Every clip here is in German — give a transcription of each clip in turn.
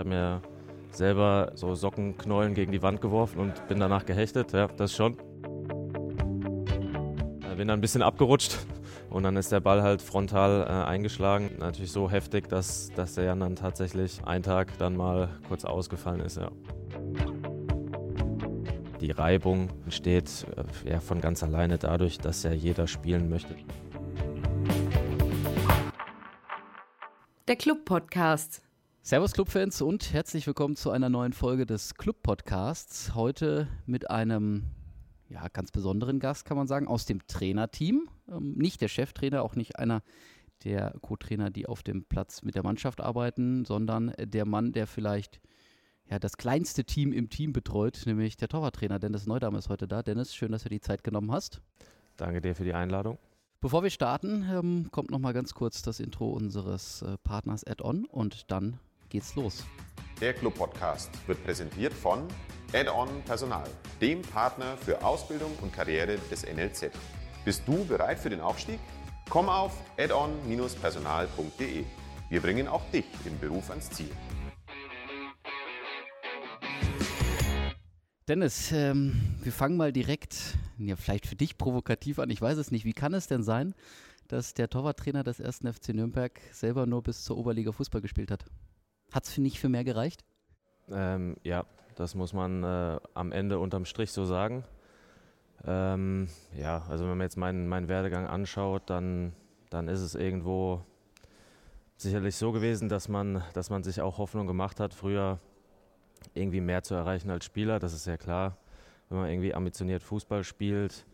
habe mir selber so Sockenknollen gegen die Wand geworfen und bin danach gehechtet, ja, das schon. Äh, bin dann ein bisschen abgerutscht und dann ist der Ball halt frontal äh, eingeschlagen. Natürlich so heftig, dass, dass der Jan dann tatsächlich einen Tag dann mal kurz ausgefallen ist, ja. Die Reibung entsteht äh, ja von ganz alleine dadurch, dass ja jeder spielen möchte. Der Club Podcast. Servus Clubfans und herzlich willkommen zu einer neuen Folge des Club Podcasts. Heute mit einem ja, ganz besonderen Gast, kann man sagen, aus dem Trainerteam. Ähm, nicht der Cheftrainer, auch nicht einer der Co-Trainer, die auf dem Platz mit der Mannschaft arbeiten, sondern der Mann, der vielleicht ja, das kleinste Team im Team betreut, nämlich der Torwarttrainer Dennis Neudam ist heute da. Dennis, schön, dass du die Zeit genommen hast. Danke dir für die Einladung. Bevor wir starten, ähm, kommt noch mal ganz kurz das Intro unseres äh, Partners Add-on und dann geht's los. Der Club Podcast wird präsentiert von Add-on Personal, dem Partner für Ausbildung und Karriere des NLZ. Bist du bereit für den Aufstieg? Komm auf addon-personal.de. Wir bringen auch dich im Beruf ans Ziel. Dennis, ähm, wir fangen mal direkt, ja, vielleicht für dich provokativ an. Ich weiß es nicht. Wie kann es denn sein, dass der Torwarttrainer des ersten FC Nürnberg selber nur bis zur Oberliga Fußball gespielt hat? Hat es nicht für mehr gereicht? Ähm, ja, das muss man äh, am Ende unterm Strich so sagen. Ähm, ja, also wenn man jetzt meinen, meinen Werdegang anschaut, dann, dann ist es irgendwo sicherlich so gewesen, dass man, dass man sich auch Hoffnung gemacht hat, früher irgendwie mehr zu erreichen als Spieler. Das ist ja klar, wenn man irgendwie ambitioniert Fußball spielt.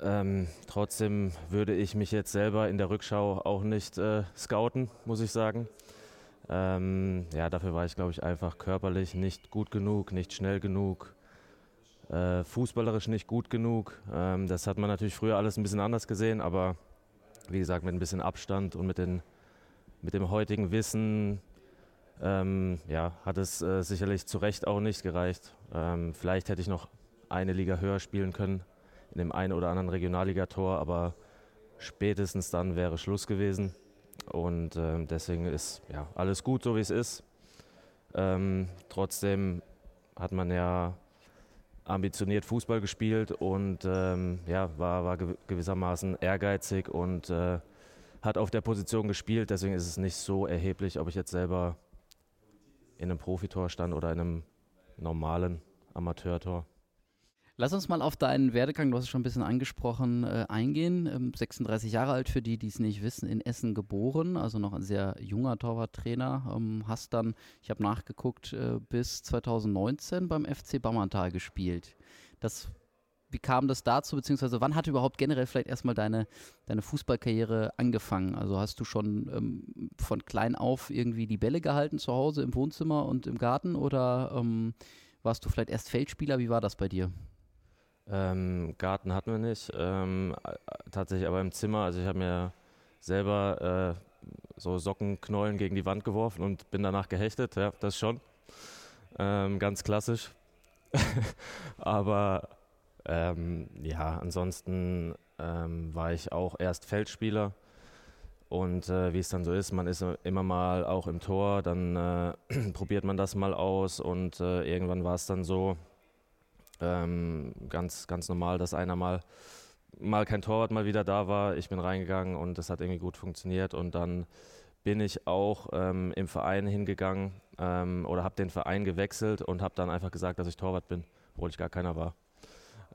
Ähm, trotzdem würde ich mich jetzt selber in der Rückschau auch nicht äh, scouten, muss ich sagen. Ähm, ja, dafür war ich, glaube ich, einfach körperlich nicht gut genug, nicht schnell genug, äh, fußballerisch nicht gut genug. Ähm, das hat man natürlich früher alles ein bisschen anders gesehen, aber wie gesagt, mit ein bisschen Abstand und mit, den, mit dem heutigen Wissen ähm, ja, hat es äh, sicherlich zu Recht auch nicht gereicht. Ähm, vielleicht hätte ich noch eine Liga höher spielen können in dem einen oder anderen Regionalligator, aber spätestens dann wäre Schluss gewesen. Und ähm, deswegen ist ja alles gut, so wie es ist. Ähm, trotzdem hat man ja ambitioniert Fußball gespielt und ähm, ja, war, war gewissermaßen ehrgeizig und äh, hat auf der Position gespielt. Deswegen ist es nicht so erheblich, ob ich jetzt selber in einem Profitor stand oder in einem normalen Amateurtor. Lass uns mal auf deinen Werdegang, du hast es schon ein bisschen angesprochen, äh, eingehen. Ähm, 36 Jahre alt, für die, die es nicht wissen, in Essen geboren, also noch ein sehr junger Torwarttrainer. Ähm, hast dann, ich habe nachgeguckt, äh, bis 2019 beim FC Bammertal gespielt. Das wie kam das dazu, beziehungsweise wann hat überhaupt generell vielleicht erstmal deine, deine Fußballkarriere angefangen? Also hast du schon ähm, von klein auf irgendwie die Bälle gehalten zu Hause im Wohnzimmer und im Garten oder ähm, warst du vielleicht erst Feldspieler? Wie war das bei dir? Ähm, Garten hatten wir nicht, ähm, tatsächlich aber im Zimmer. Also ich habe mir selber äh, so Sockenknollen gegen die Wand geworfen und bin danach gehechtet, ja, das schon. Ähm, ganz klassisch. aber ähm, ja, ansonsten ähm, war ich auch erst Feldspieler. Und äh, wie es dann so ist, man ist immer mal auch im Tor, dann äh, probiert man das mal aus und äh, irgendwann war es dann so ähm, ganz, ganz normal, dass einer mal, mal kein Torwart mal wieder da war. Ich bin reingegangen und das hat irgendwie gut funktioniert und dann bin ich auch ähm, im Verein hingegangen ähm, oder habe den Verein gewechselt und habe dann einfach gesagt, dass ich Torwart bin, obwohl ich gar keiner war.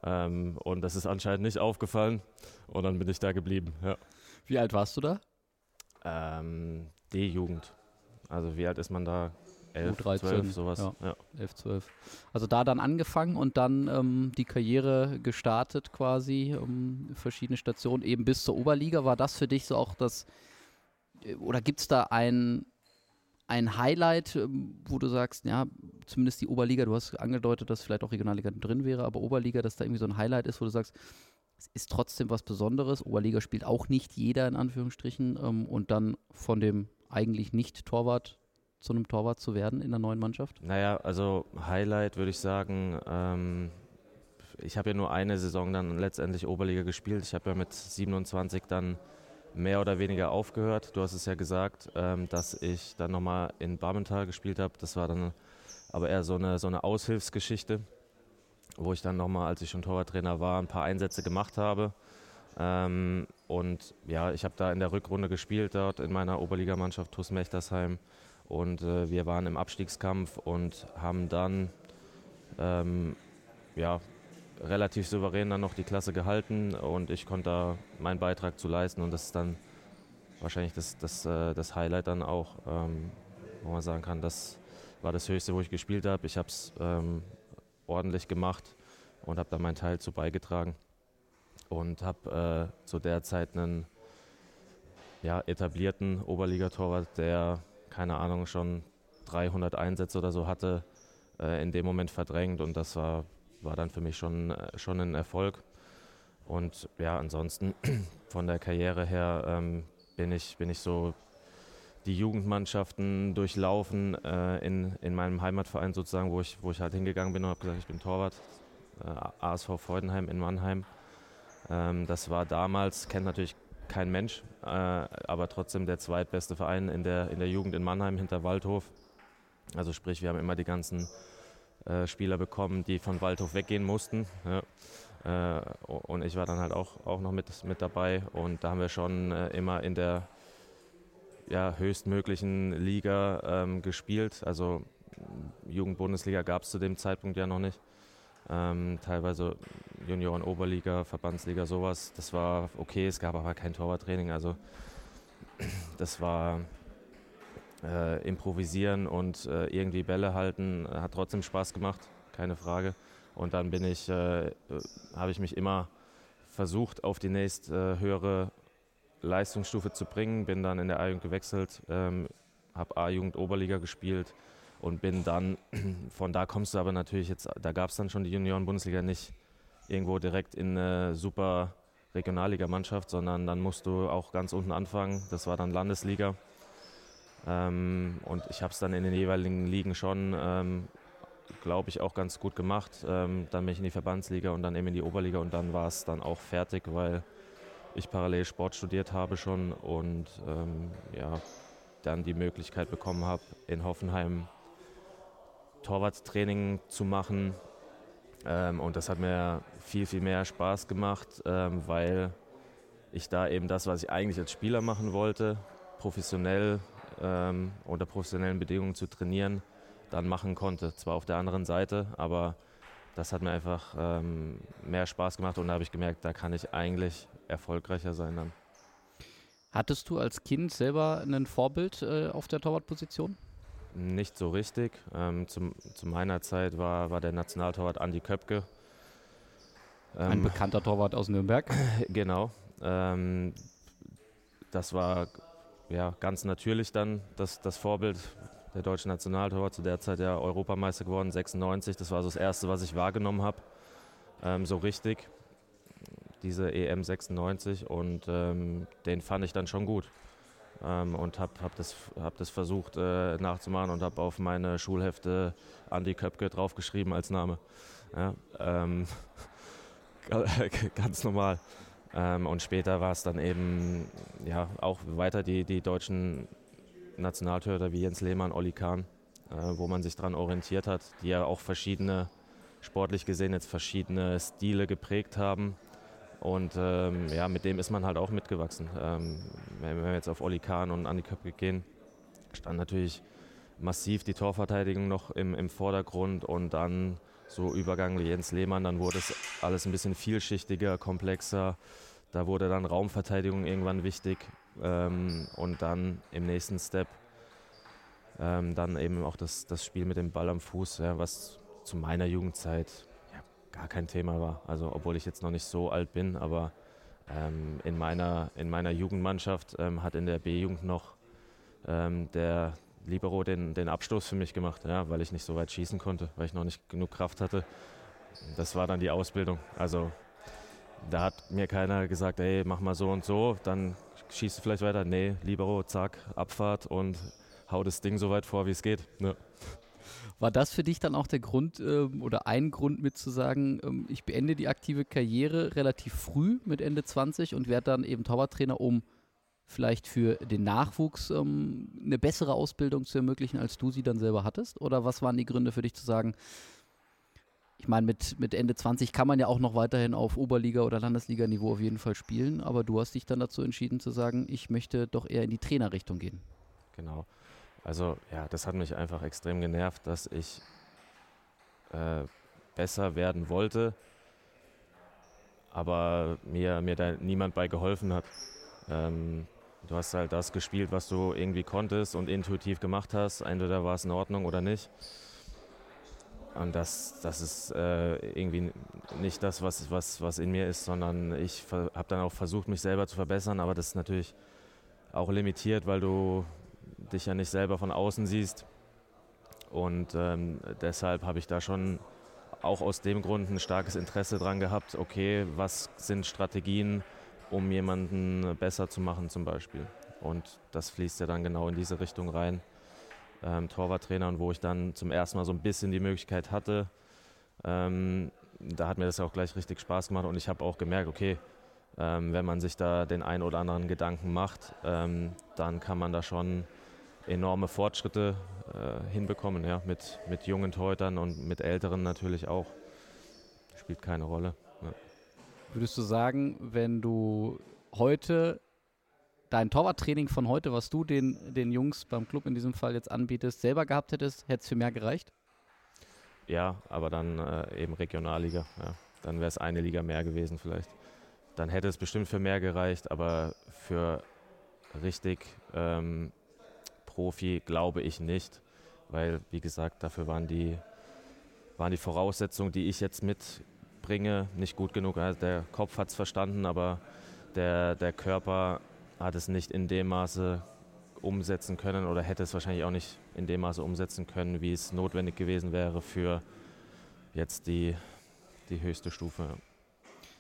Ähm, und das ist anscheinend nicht aufgefallen. Und dann bin ich da geblieben. Ja. Wie alt warst du da? Ähm, D-Jugend. Also wie alt ist man da? 11, 13, 12, sowas. Ja, ja. 11, 12. Also da dann angefangen und dann ähm, die Karriere gestartet quasi, um verschiedene Stationen eben bis zur Oberliga. War das für dich so auch das, äh, oder gibt es da ein, ein Highlight, ähm, wo du sagst, ja, zumindest die Oberliga, du hast angedeutet, dass vielleicht auch Regionalliga drin wäre, aber Oberliga, dass da irgendwie so ein Highlight ist, wo du sagst, es ist trotzdem was Besonderes. Oberliga spielt auch nicht jeder in Anführungsstrichen ähm, und dann von dem eigentlich nicht Torwart zu einem Torwart zu werden in der neuen Mannschaft? Naja, also Highlight würde ich sagen, ähm, ich habe ja nur eine Saison dann letztendlich Oberliga gespielt. Ich habe ja mit 27 dann mehr oder weniger aufgehört. Du hast es ja gesagt, ähm, dass ich dann nochmal in Barmenthal gespielt habe. Das war dann aber eher so eine, so eine Aushilfsgeschichte, wo ich dann nochmal, als ich schon Torwarttrainer war, ein paar Einsätze gemacht habe. Ähm, und ja, ich habe da in der Rückrunde gespielt dort in meiner Oberligamannschaft TuS Mechtersheim. Und äh, wir waren im Abstiegskampf und haben dann ähm, ja, relativ souverän dann noch die Klasse gehalten. Und ich konnte da meinen Beitrag zu leisten. Und das ist dann wahrscheinlich das, das, äh, das Highlight dann auch, ähm, wo man sagen kann, das war das Höchste, wo ich gespielt habe. Ich habe es ähm, ordentlich gemacht und habe da meinen Teil zu beigetragen. Und habe äh, zu der Zeit einen ja, etablierten Oberligatorwart, der, keine Ahnung, schon 300 Einsätze oder so hatte, äh, in dem Moment verdrängt und das war war dann für mich schon, äh, schon ein Erfolg. Und ja, ansonsten von der Karriere her ähm, bin, ich, bin ich so die Jugendmannschaften durchlaufen äh, in, in meinem Heimatverein sozusagen, wo ich, wo ich halt hingegangen bin und habe gesagt, ich bin Torwart. Äh, ASV Freudenheim in Mannheim. Ähm, das war damals, kennt natürlich kein Mensch, äh, aber trotzdem der zweitbeste Verein in der, in der Jugend in Mannheim hinter Waldhof. Also sprich, wir haben immer die ganzen äh, Spieler bekommen, die von Waldhof weggehen mussten. Ja. Äh, und ich war dann halt auch, auch noch mit, mit dabei. Und da haben wir schon äh, immer in der ja, höchstmöglichen Liga ähm, gespielt. Also Jugendbundesliga gab es zu dem Zeitpunkt ja noch nicht. Ähm, teilweise Junioren, Oberliga, Verbandsliga, sowas. Das war okay, es gab aber kein Torwarttraining. Also das war äh, improvisieren und äh, irgendwie Bälle halten, hat trotzdem Spaß gemacht, keine Frage. Und dann bin ich, äh, habe ich mich immer versucht, auf die nächst äh, höhere Leistungsstufe zu bringen. Bin dann in der A-Jugend gewechselt, ähm, habe A-Jugend Oberliga gespielt und bin dann, von da kommst du aber natürlich jetzt, da gab es dann schon die Junioren-Bundesliga nicht irgendwo direkt in eine super Regionalligamannschaft, sondern dann musst du auch ganz unten anfangen. Das war dann Landesliga. Ähm, und ich habe es dann in den jeweiligen Ligen schon, ähm, glaube ich, auch ganz gut gemacht. Ähm, dann bin ich in die Verbandsliga und dann eben in die Oberliga und dann war es dann auch fertig, weil ich parallel Sport studiert habe schon und ähm, ja, dann die Möglichkeit bekommen habe, in Hoffenheim Torwarttraining zu machen. Ähm, und das hat mir viel, viel mehr Spaß gemacht, ähm, weil ich da eben das, was ich eigentlich als Spieler machen wollte, professionell ähm, unter professionellen Bedingungen zu trainieren, dann machen konnte. Zwar auf der anderen Seite, aber das hat mir einfach ähm, mehr Spaß gemacht und da habe ich gemerkt, da kann ich eigentlich erfolgreicher sein dann. Hattest du als Kind selber ein Vorbild äh, auf der Torwartposition? Nicht so richtig. Ähm, zum, zu meiner Zeit war, war der Nationaltorwart Andi Köpke. Ähm, Ein bekannter Torwart aus Nürnberg. genau. Ähm, das war ja, ganz natürlich dann das, das Vorbild der deutsche Nationaltorwart, zu der Zeit ja Europameister geworden, 96. Das war so das Erste, was ich wahrgenommen habe, ähm, so richtig, diese EM 96. Und ähm, den fand ich dann schon gut. Ähm, und habe hab das, hab das versucht äh, nachzumachen und habe auf meine Schulhefte Andi Köpke draufgeschrieben als Name. Ja, ähm, ganz normal. Ähm, und später war es dann eben ja, auch weiter die, die deutschen Nationaltorhüter wie Jens Lehmann, Olli Kahn, äh, wo man sich daran orientiert hat, die ja auch verschiedene, sportlich gesehen jetzt verschiedene Stile geprägt haben. Und ähm, ja, mit dem ist man halt auch mitgewachsen. Ähm, wenn wir jetzt auf Olli Kahn und Andi Köpke gehen, stand natürlich massiv die Torverteidigung noch im, im Vordergrund und dann so Übergang Jens Lehmann, dann wurde es alles ein bisschen vielschichtiger, komplexer. Da wurde dann Raumverteidigung irgendwann wichtig ähm, und dann im nächsten Step ähm, dann eben auch das, das Spiel mit dem Ball am Fuß, ja, was zu meiner Jugendzeit gar kein Thema war. Also obwohl ich jetzt noch nicht so alt bin, aber ähm, in, meiner, in meiner Jugendmannschaft ähm, hat in der B-Jugend noch ähm, der Libero den, den Abstoß für mich gemacht, ja, weil ich nicht so weit schießen konnte, weil ich noch nicht genug Kraft hatte. Das war dann die Ausbildung. Also da hat mir keiner gesagt, ey, mach mal so und so, dann schießt du vielleicht weiter. Nee, Libero, zack, Abfahrt und hau das Ding so weit vor, wie es geht. Ja. War das für dich dann auch der Grund äh, oder ein Grund mit zu sagen, ähm, ich beende die aktive Karriere relativ früh mit Ende 20 und werde dann eben Torwarttrainer, um vielleicht für den Nachwuchs ähm, eine bessere Ausbildung zu ermöglichen, als du sie dann selber hattest? Oder was waren die Gründe für dich zu sagen, ich meine, mit, mit Ende 20 kann man ja auch noch weiterhin auf Oberliga- oder Landesliga-Niveau auf jeden Fall spielen, aber du hast dich dann dazu entschieden zu sagen, ich möchte doch eher in die Trainerrichtung gehen. Genau. Also ja, das hat mich einfach extrem genervt, dass ich äh, besser werden wollte, aber mir, mir da niemand bei geholfen hat. Ähm, du hast halt das gespielt, was du irgendwie konntest und intuitiv gemacht hast. Entweder war es in Ordnung oder nicht. Und das, das ist äh, irgendwie nicht das, was, was, was in mir ist, sondern ich habe dann auch versucht, mich selber zu verbessern, aber das ist natürlich auch limitiert, weil du dich ja nicht selber von außen siehst. Und ähm, deshalb habe ich da schon auch aus dem Grund ein starkes Interesse dran gehabt, okay, was sind Strategien, um jemanden besser zu machen zum Beispiel. Und das fließt ja dann genau in diese Richtung rein. Ähm, Torwarttrainer und wo ich dann zum ersten Mal so ein bisschen die Möglichkeit hatte, ähm, da hat mir das auch gleich richtig Spaß gemacht und ich habe auch gemerkt, okay, ähm, wenn man sich da den einen oder anderen Gedanken macht, ähm, dann kann man da schon enorme Fortschritte äh, hinbekommen, ja, mit, mit jungen Torhütern und mit älteren natürlich auch. Spielt keine Rolle. Ja. Würdest du sagen, wenn du heute dein Torwarttraining von heute, was du den, den Jungs beim Club in diesem Fall jetzt anbietest, selber gehabt hättest, hätte es für mehr gereicht? Ja, aber dann äh, eben Regionalliga. Ja. Dann wäre es eine Liga mehr gewesen vielleicht. Dann hätte es bestimmt für mehr gereicht, aber für richtig ähm, Profi glaube ich nicht, weil wie gesagt, dafür waren die, waren die Voraussetzungen, die ich jetzt mit bringe, nicht gut genug. Also der Kopf hat es verstanden, aber der, der Körper hat es nicht in dem Maße umsetzen können oder hätte es wahrscheinlich auch nicht in dem Maße umsetzen können, wie es notwendig gewesen wäre für jetzt die, die höchste Stufe.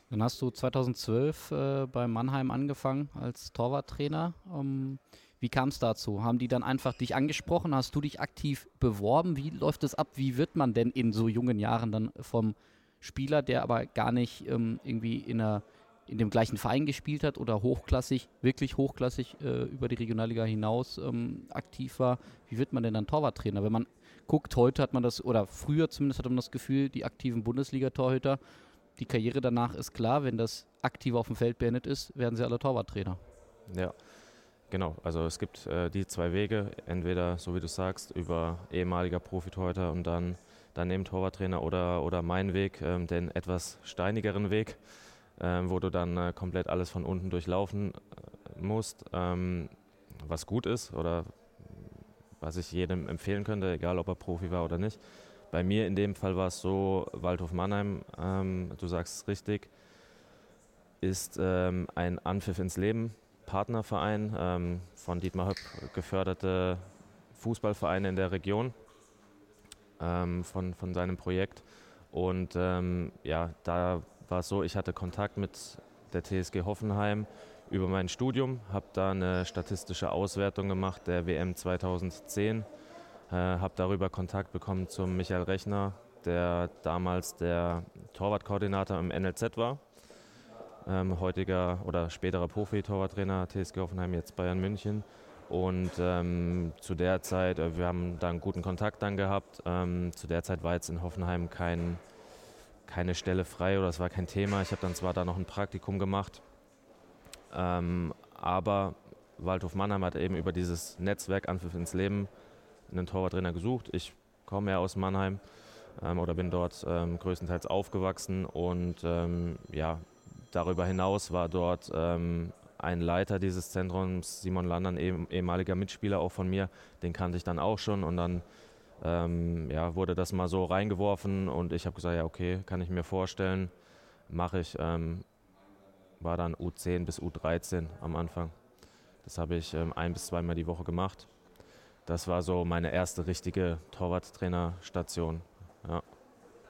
Dann hast du 2012 äh, bei Mannheim angefangen als Torwarttrainer. Ähm, wie kam es dazu? Haben die dann einfach dich angesprochen? Hast du dich aktiv beworben? Wie läuft es ab? Wie wird man denn in so jungen Jahren dann vom Spieler, der aber gar nicht ähm, irgendwie in, einer, in dem gleichen Verein gespielt hat oder hochklassig, wirklich hochklassig äh, über die Regionalliga hinaus ähm, aktiv war. Wie wird man denn dann Torwarttrainer? Wenn man guckt, heute hat man das, oder früher zumindest hatte man das Gefühl, die aktiven Bundesliga-Torhüter, die Karriere danach ist klar, wenn das aktiv auf dem Feld beendet ist, werden sie alle Torwarttrainer. Ja, genau. Also es gibt äh, die zwei Wege, entweder, so wie du sagst, über ehemaliger Profitorhüter und dann daneben Torwarttrainer oder, oder mein Weg, ähm, den etwas steinigeren Weg, ähm, wo du dann äh, komplett alles von unten durchlaufen äh, musst, ähm, was gut ist oder was ich jedem empfehlen könnte, egal ob er Profi war oder nicht. Bei mir in dem Fall war es so, Waldhof Mannheim, ähm, du sagst es richtig, ist ähm, ein Anpfiff ins Leben, Partnerverein, ähm, von Dietmar Höpp geförderte Fußballvereine in der Region ähm, von, von seinem Projekt. Und ähm, ja, da war es so, ich hatte Kontakt mit der TSG Hoffenheim über mein Studium, habe da eine statistische Auswertung gemacht der WM 2010, äh, habe darüber Kontakt bekommen zum Michael Rechner, der damals der Torwartkoordinator im NLZ war, ähm, heutiger oder späterer Profi-Torwarttrainer TSG Hoffenheim, jetzt Bayern München. Und ähm, zu der Zeit, äh, wir haben da einen guten Kontakt dann gehabt. Ähm, zu der Zeit war jetzt in Hoffenheim kein, keine Stelle frei oder es war kein Thema. Ich habe dann zwar da noch ein Praktikum gemacht, ähm, aber Waldhof Mannheim hat eben über dieses Netzwerk Anpfiff ins Leben einen Torwarttrainer gesucht. Ich komme ja aus Mannheim ähm, oder bin dort ähm, größtenteils aufgewachsen und ja, darüber hinaus war dort ein Leiter dieses Zentrums, Simon Landern, ehemaliger Mitspieler auch von mir, den kannte ich dann auch schon und dann ähm, ja, wurde das mal so reingeworfen und ich habe gesagt, ja okay, kann ich mir vorstellen, mache ich. Ähm, war dann U10 bis U13 am Anfang. Das habe ich ähm, ein bis zweimal die Woche gemacht. Das war so meine erste richtige Torwarttrainerstation. Ja.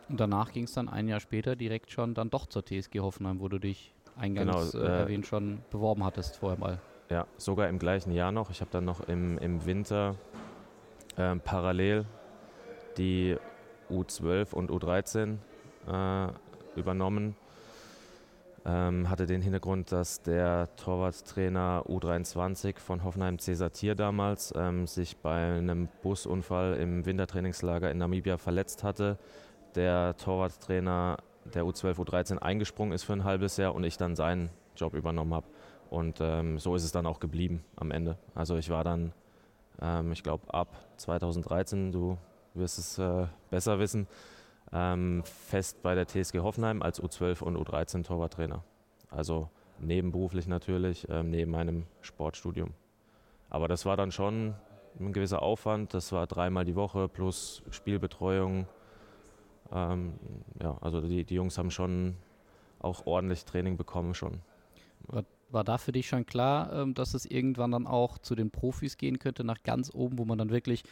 Und danach ging es dann ein Jahr später direkt schon dann doch zur TSG Hoffenheim, wo du dich eingangs genau, äh, äh, erwähnt schon beworben hattest vorher mal. Ja, sogar im gleichen Jahr noch. Ich habe dann noch im, im Winter äh, parallel die U12 und U13 äh, übernommen. Ähm, hatte den Hintergrund, dass der Torwarttrainer U23 von Hoffenheim Cesar Tier damals ähm, sich bei einem Busunfall im Wintertrainingslager in Namibia verletzt hatte. Der Torwarttrainer der U12, U13 eingesprungen ist für ein halbes Jahr und ich dann seinen Job übernommen habe. Und ähm, so ist es dann auch geblieben am Ende. Also ich war dann, ähm, ich glaube, ab 2013, du wirst es äh, besser wissen, ähm, fest bei der TSG Hoffenheim als U12 und U13 Torwarttrainer. Also nebenberuflich natürlich, ähm, neben meinem Sportstudium. Aber das war dann schon ein gewisser Aufwand. Das war dreimal die Woche plus Spielbetreuung. Ähm, ja, also die, die Jungs haben schon auch ordentlich Training bekommen schon. War, war da für dich schon klar, ähm, dass es irgendwann dann auch zu den Profis gehen könnte, nach ganz oben, wo man dann wirklich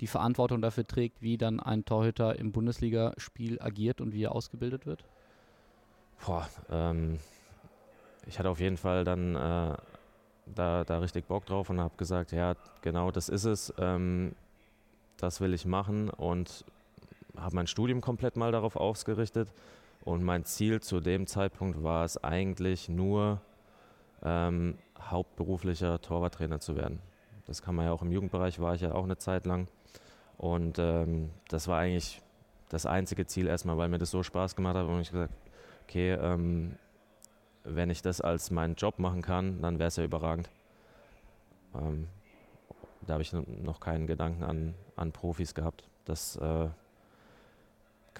die Verantwortung dafür trägt, wie dann ein Torhüter im Bundesligaspiel agiert und wie er ausgebildet wird? Boah, ähm, ich hatte auf jeden Fall dann äh, da, da richtig Bock drauf und habe gesagt, ja, genau das ist es, ähm, das will ich machen und habe mein Studium komplett mal darauf ausgerichtet. Und mein Ziel zu dem Zeitpunkt war es eigentlich nur, ähm, hauptberuflicher Torwarttrainer zu werden. Das kann man ja auch im Jugendbereich, war ich ja auch eine Zeit lang. Und ähm, das war eigentlich das einzige Ziel erstmal, weil mir das so Spaß gemacht hat und ich gesagt, okay, ähm, wenn ich das als meinen Job machen kann, dann wäre es ja überragend. Ähm, da habe ich noch keinen Gedanken an, an Profis gehabt. Das äh,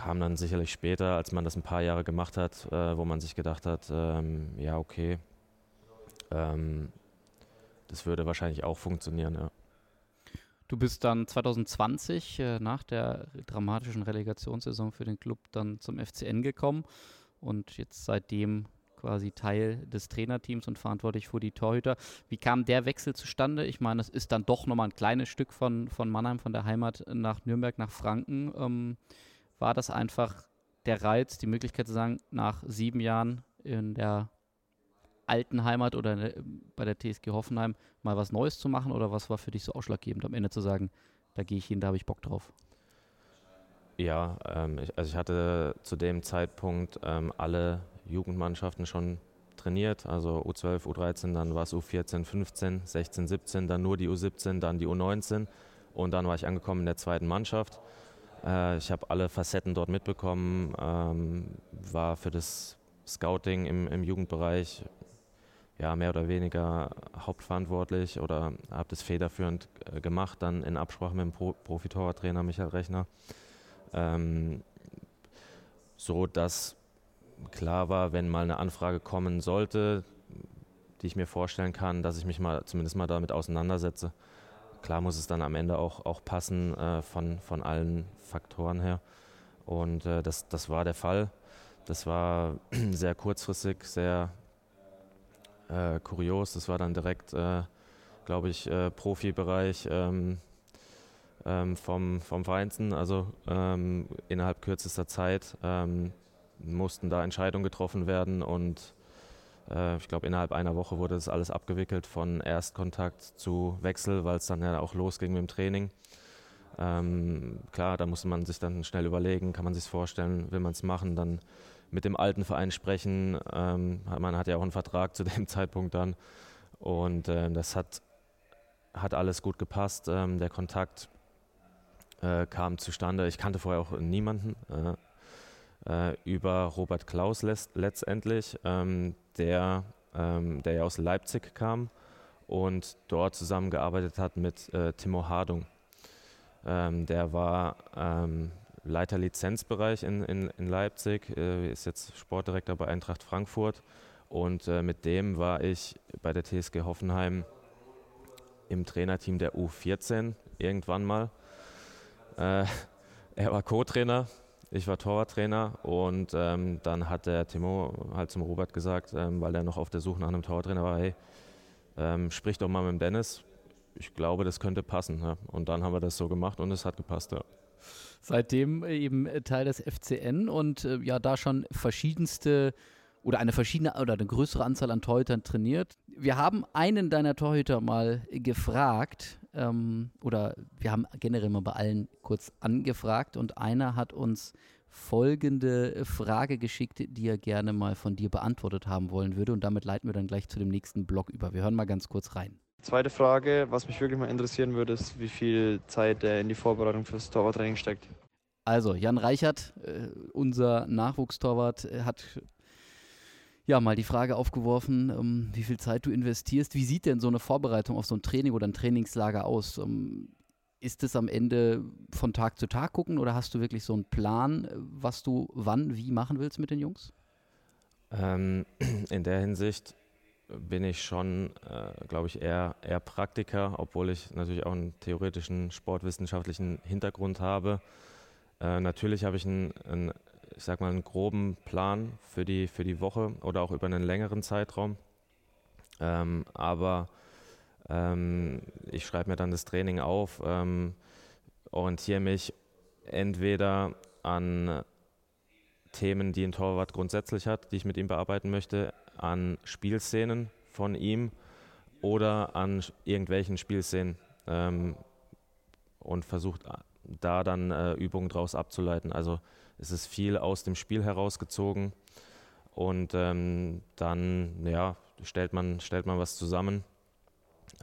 kam dann sicherlich später, als man das ein paar Jahre gemacht hat, äh, wo man sich gedacht hat, ähm, ja, okay, ähm, das würde wahrscheinlich auch funktionieren, ja. Du bist dann 2020 äh, nach der dramatischen Relegationssaison für den Club dann zum FCN gekommen und jetzt seitdem quasi Teil des Trainerteams und verantwortlich für die Torhüter. Wie kam der Wechsel zustande? Ich meine, es ist dann doch nochmal ein kleines Stück von, von Mannheim, von der Heimat nach Nürnberg, nach Franken. Ähm, war das einfach der Reiz, die Möglichkeit zu sagen, nach sieben Jahren in der alten Heimat oder der, bei der TSG Hoffenheim mal was Neues zu machen oder was war für dich so ausschlaggebend, am Ende zu sagen, da gehe ich hin, da habe ich Bock drauf? Ja, ähm, ich, also ich hatte zu dem Zeitpunkt ähm, alle Jugendmannschaften schon trainiert, also U12, U13, dann war es U14, 15, 16, 17, dann nur die U17, dann die U19 und dann war ich angekommen in der zweiten Mannschaft. Äh, ich habe alle Facetten dort mitbekommen, ähm, war für das Scouting im, im Jugendbereich ja, mehr oder weniger hauptverantwortlich oder habe das federführend äh, gemacht, dann in Absprache mit dem Pro Profitorwartrainer Michael Rechner. Ähm, so dass klar war, wenn mal eine Anfrage kommen sollte, die ich mir vorstellen kann, dass ich mich mal zumindest mal damit auseinandersetze. Klar muss es dann am Ende auch, auch passen äh, von, von allen Faktoren her. Und äh, das, das war der Fall. Das war sehr kurzfristig, sehr äh, kurios. Das war dann direkt, äh, glaube ich, äh, Profibereich ähm, ähm, vom, vom Vereinsten. Also ähm, innerhalb kürzester Zeit ähm, mussten da Entscheidungen getroffen werden und ich glaube, innerhalb einer Woche wurde das alles abgewickelt von Erstkontakt zu Wechsel, weil es dann ja auch losging mit dem Training. Ähm, klar, da musste man sich dann schnell überlegen, kann man sich vorstellen, will man es machen, dann mit dem alten Verein sprechen. Ähm, man hat ja auch einen Vertrag zu dem Zeitpunkt dann. Und äh, das hat, hat alles gut gepasst. Ähm, der Kontakt äh, kam zustande. Ich kannte vorher auch niemanden. Äh, äh über Robert Klaus letztendlich, ähm, der, ähm, der ja aus Leipzig kam und dort zusammengearbeitet hat mit äh, Timo Hardung. Ähm, der war ähm, Leiter Lizenzbereich in, in, in Leipzig, äh, ist jetzt Sportdirektor bei Eintracht Frankfurt und äh, mit dem war ich bei der TSG Hoffenheim im Trainerteam der U14 irgendwann mal. Äh, er war Co-Trainer, ich war Torwarttrainer und ähm, dann hat der Timo halt zum Robert gesagt, ähm, weil er noch auf der Suche nach einem Torwarttrainer war, hey, ähm, sprich doch mal mit dem Dennis. Ich glaube, das könnte passen. Ja. Und dann haben wir das so gemacht und es hat gepasst. Ja seitdem eben äh, Teil des FCN und äh, ja da schon verschiedenste oder eine verschiedene oder eine größere Anzahl an Torhütern trainiert. Wir haben einen deiner Torhüter mal gefragt ähm, oder wir haben generell mal bei allen kurz angefragt und einer hat uns folgende Frage geschickt, die er gerne mal von dir beantwortet haben wollen würde. Und damit leiten wir dann gleich zu dem nächsten Block über. Wir hören mal ganz kurz rein. Zweite Frage, was mich wirklich mal interessieren würde, ist, wie viel Zeit er in die Vorbereitung fürs Torwarttraining steckt. Also, Jan Reichert, äh, unser Nachwuchstorwart, äh, hat ja mal die Frage aufgeworfen, ähm, wie viel Zeit du investierst. Wie sieht denn so eine Vorbereitung auf so ein Training oder ein Trainingslager aus? Ähm, ist es am Ende von Tag zu Tag gucken oder hast du wirklich so einen Plan, was du wann, wie machen willst mit den Jungs? Ähm, in der Hinsicht bin ich schon, äh, glaube ich, eher, eher Praktiker, obwohl ich natürlich auch einen theoretischen sportwissenschaftlichen Hintergrund habe. Äh, natürlich habe ich einen, einen, ich sag mal, einen groben Plan für die, für die Woche oder auch über einen längeren Zeitraum. Ähm, aber ähm, ich schreibe mir dann das Training auf, ähm, orientiere mich entweder an Themen, die ein Torwart grundsätzlich hat, die ich mit ihm bearbeiten möchte, an Spielszenen von ihm oder an irgendwelchen Spielszenen ähm, und versucht da dann äh, Übungen draus abzuleiten. Also es ist viel aus dem Spiel herausgezogen und ähm, dann ja, stellt, man, stellt man was zusammen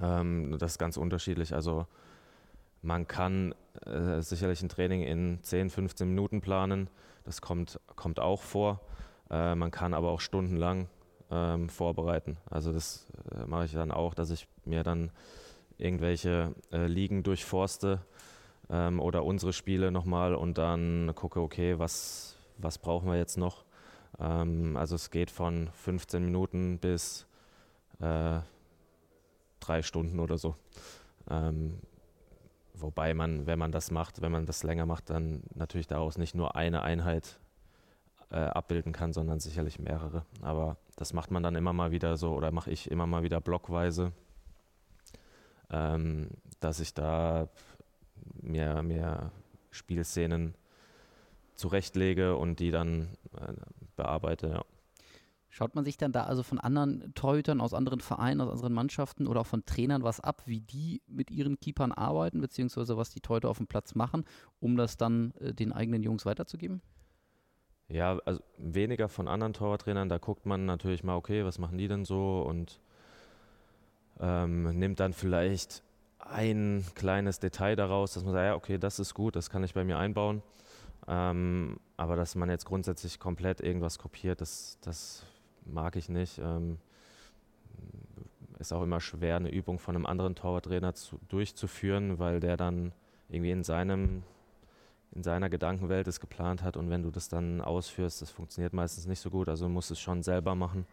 ähm, das ist ganz unterschiedlich. Also man kann äh, sicherlich ein Training in 10, 15 Minuten planen. Das kommt, kommt auch vor. Äh, man kann aber auch stundenlang ähm, vorbereiten. Also das äh, mache ich dann auch, dass ich mir dann irgendwelche äh, Ligen durchforste ähm, oder unsere Spiele nochmal und dann gucke, okay, was, was brauchen wir jetzt noch? Ähm, also es geht von 15 Minuten bis äh, drei Stunden oder so. Ähm, wobei man, wenn man das macht, wenn man das länger macht, dann natürlich daraus nicht nur eine Einheit äh, abbilden kann, sondern sicherlich mehrere. Aber das macht man dann immer mal wieder so oder mache ich immer mal wieder blockweise, ähm, dass ich da mir, mir Spielszenen zurechtlege und die dann äh, bearbeite. Ja. Schaut man sich dann da also von anderen Torhütern aus anderen Vereinen, aus anderen Mannschaften oder auch von Trainern was ab, wie die mit ihren Keepern arbeiten, beziehungsweise was die Torhüter auf dem Platz machen, um das dann äh, den eigenen Jungs weiterzugeben? Ja, also weniger von anderen Torwarttrainern. Da guckt man natürlich mal, okay, was machen die denn so und ähm, nimmt dann vielleicht ein kleines Detail daraus, dass man sagt, ja, okay, das ist gut, das kann ich bei mir einbauen. Ähm, aber dass man jetzt grundsätzlich komplett irgendwas kopiert, das, das mag ich nicht. Ähm, ist auch immer schwer, eine Übung von einem anderen Torwarttrainer zu, durchzuführen, weil der dann irgendwie in seinem in seiner Gedankenwelt es geplant hat und wenn du das dann ausführst, das funktioniert meistens nicht so gut. Also du musst es schon selber machen,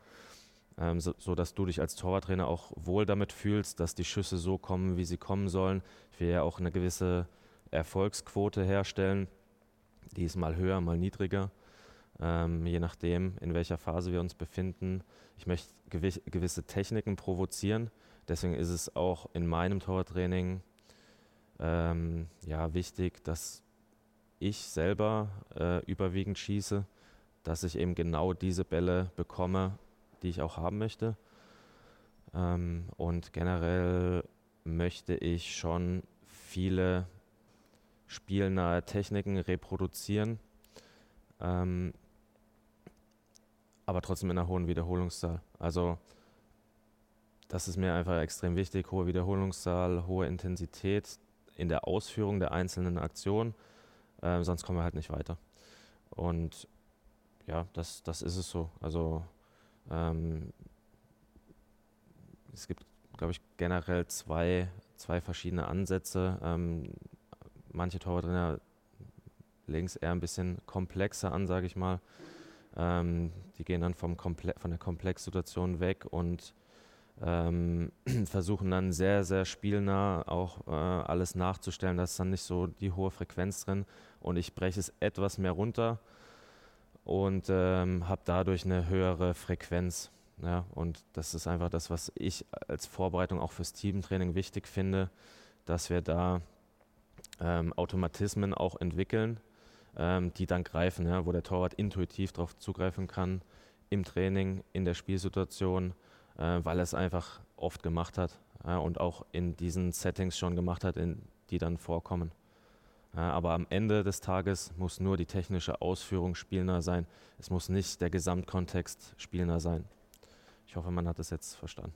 ähm, so, so, dass du dich als Torwarttrainer auch wohl damit fühlst, dass die Schüsse so kommen, wie sie kommen sollen. Ich will ja auch eine gewisse Erfolgsquote herstellen. Die ist mal höher, mal niedriger ähm, je nachdem, in welcher Phase wir uns befinden. Ich möchte gewi gewisse Techniken provozieren. Deswegen ist es auch in meinem Torwarttraining ähm, ja, wichtig, dass ich selber äh, überwiegend schieße, dass ich eben genau diese Bälle bekomme, die ich auch haben möchte. Ähm, und generell möchte ich schon viele spielnahe Techniken reproduzieren, ähm, aber trotzdem in einer hohen Wiederholungszahl. Also das ist mir einfach extrem wichtig, hohe Wiederholungszahl, hohe Intensität in der Ausführung der einzelnen Aktionen, äh, sonst kommen wir halt nicht weiter. Und ja, das, das ist es so. Also ähm, es gibt, glaube ich, generell zwei, zwei verschiedene Ansätze. Ähm, manche Torwarttrainer legen es eher ein bisschen komplexer an, sage ich mal. Ähm, die gehen dann vom Komple von der Komplexsituation weg und ähm, versuchen dann sehr, sehr spielnah auch äh, alles nachzustellen. Da ist dann nicht so die hohe Frequenz drin und ich breche es etwas mehr runter und ähm, habe dadurch eine höhere Frequenz. Ja, und das ist einfach das, was ich als Vorbereitung auch fürs Teamtraining wichtig finde, dass wir da ähm, Automatismen auch entwickeln, ähm, die dann greifen, ja, wo der Torwart intuitiv darauf zugreifen kann im Training, in der Spielsituation, äh, weil er es einfach oft gemacht hat ja, und auch in diesen Settings schon gemacht hat, in, die dann vorkommen. Aber am Ende des Tages muss nur die technische Ausführung spielender sein. Es muss nicht der Gesamtkontext spielender sein. Ich hoffe, man hat es jetzt verstanden.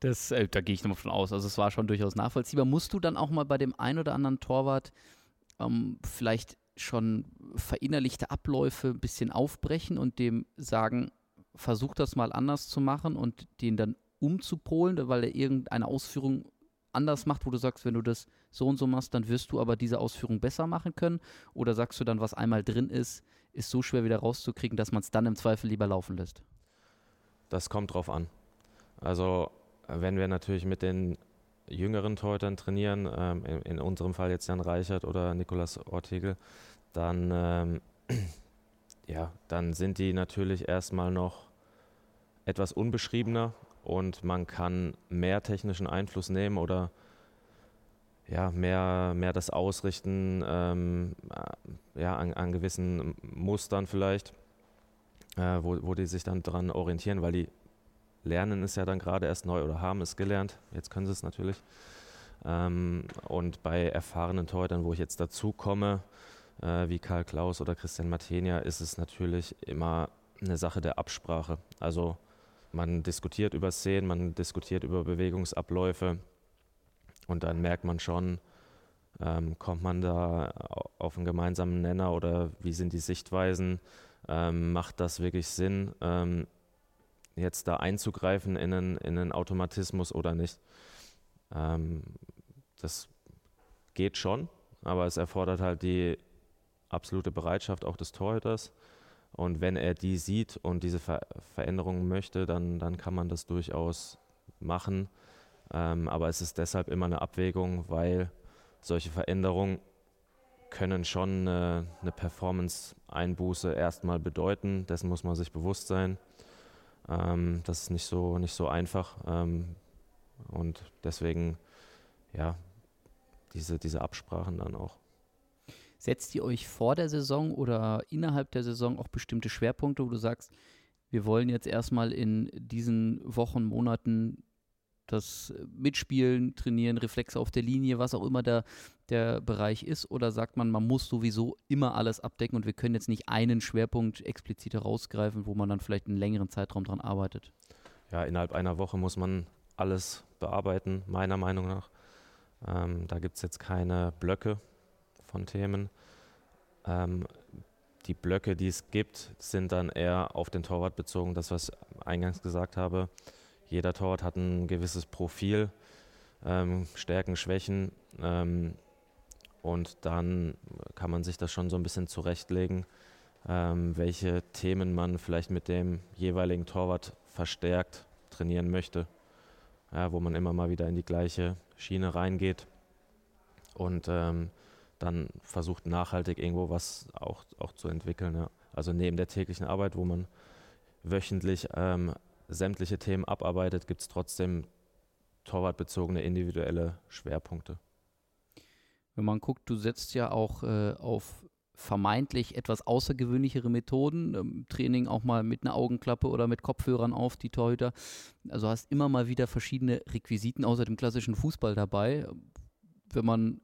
Das, äh, da gehe ich nochmal von aus. Also es war schon durchaus nachvollziehbar. Musst du dann auch mal bei dem ein oder anderen Torwart ähm, vielleicht schon verinnerlichte Abläufe ein bisschen aufbrechen und dem sagen, versuch das mal anders zu machen und den dann umzupolen, weil er irgendeine Ausführung anders macht, wo du sagst, wenn du das so und so machst, dann wirst du aber diese Ausführung besser machen können? Oder sagst du dann, was einmal drin ist, ist so schwer wieder rauszukriegen, dass man es dann im Zweifel lieber laufen lässt? Das kommt drauf an. Also wenn wir natürlich mit den jüngeren Torhütern trainieren, ähm, in, in, unserem Fall jetzt Jan Reichert oder Nikolas Ortegel, dann, ähm, ja, dann sind die natürlich erstmal noch etwas unbeschriebener und man kann mehr technischen Einfluss nehmen oder ja, mehr, mehr das Ausrichten ähm, äh, ja, an, an, gewissen Mustern vielleicht, äh, wo, wo die sich dann daran orientieren, weil die lernen es ja dann gerade erst neu oder haben es gelernt. Jetzt können sie es natürlich. Ähm, und bei erfahrenen Torhütern, wo ich jetzt dazu komme, äh, wie Karl Klaus oder Christian Matenia, ist es natürlich immer eine Sache der Absprache. Also man diskutiert über Szenen, man diskutiert über Bewegungsabläufe und dann merkt man schon, ähm, kommt man da auf einen gemeinsamen Nenner oder wie sind die Sichtweisen? Ähm, macht das wirklich Sinn? Ähm, jetzt da einzugreifen in einen, in einen Automatismus oder nicht. Ähm, das geht schon, aber es erfordert halt die absolute Bereitschaft auch des Torhüters. Und wenn er die sieht und diese Ver Veränderungen möchte, dann, dann kann man das durchaus machen. Ähm, aber es ist deshalb immer eine Abwägung, weil solche Veränderungen können schon eine, eine Performance-Einbuße erstmal bedeuten. Dessen muss man sich bewusst sein. Ähm, das ist nicht so, nicht so einfach. Ähm, und deswegen, ja, diese, diese Absprachen dann auch. Setzt ihr euch vor der Saison oder innerhalb der Saison auch bestimmte Schwerpunkte, wo du sagst, wir wollen jetzt erstmal in diesen Wochen, Monaten das Mitspielen, Trainieren, Reflexe auf der Linie, was auch immer der, der Bereich ist? Oder sagt man, man muss sowieso immer alles abdecken und wir können jetzt nicht einen Schwerpunkt explizit herausgreifen, wo man dann vielleicht einen längeren Zeitraum dran arbeitet? Ja, innerhalb einer Woche muss man alles bearbeiten, meiner Meinung nach. Ähm, da gibt es jetzt keine Blöcke von Themen. Ähm, die Blöcke, die es gibt, sind dann eher auf den Torwart bezogen, das, was ich eingangs gesagt habe. Jeder Torwart hat ein gewisses Profil, ähm, Stärken, Schwächen. Ähm, und dann kann man sich das schon so ein bisschen zurechtlegen, ähm, welche Themen man vielleicht mit dem jeweiligen Torwart verstärkt trainieren möchte. Ja, wo man immer mal wieder in die gleiche Schiene reingeht und ähm, dann versucht nachhaltig irgendwo was auch, auch zu entwickeln. Ja. Also neben der täglichen Arbeit, wo man wöchentlich ähm, sämtliche Themen abarbeitet, gibt es trotzdem torwartbezogene individuelle Schwerpunkte. Wenn man guckt, du setzt ja auch äh, auf vermeintlich etwas außergewöhnlichere Methoden, ähm, Training auch mal mit einer Augenklappe oder mit Kopfhörern auf, die Torhüter. Also hast immer mal wieder verschiedene Requisiten außer dem klassischen Fußball dabei. Wenn man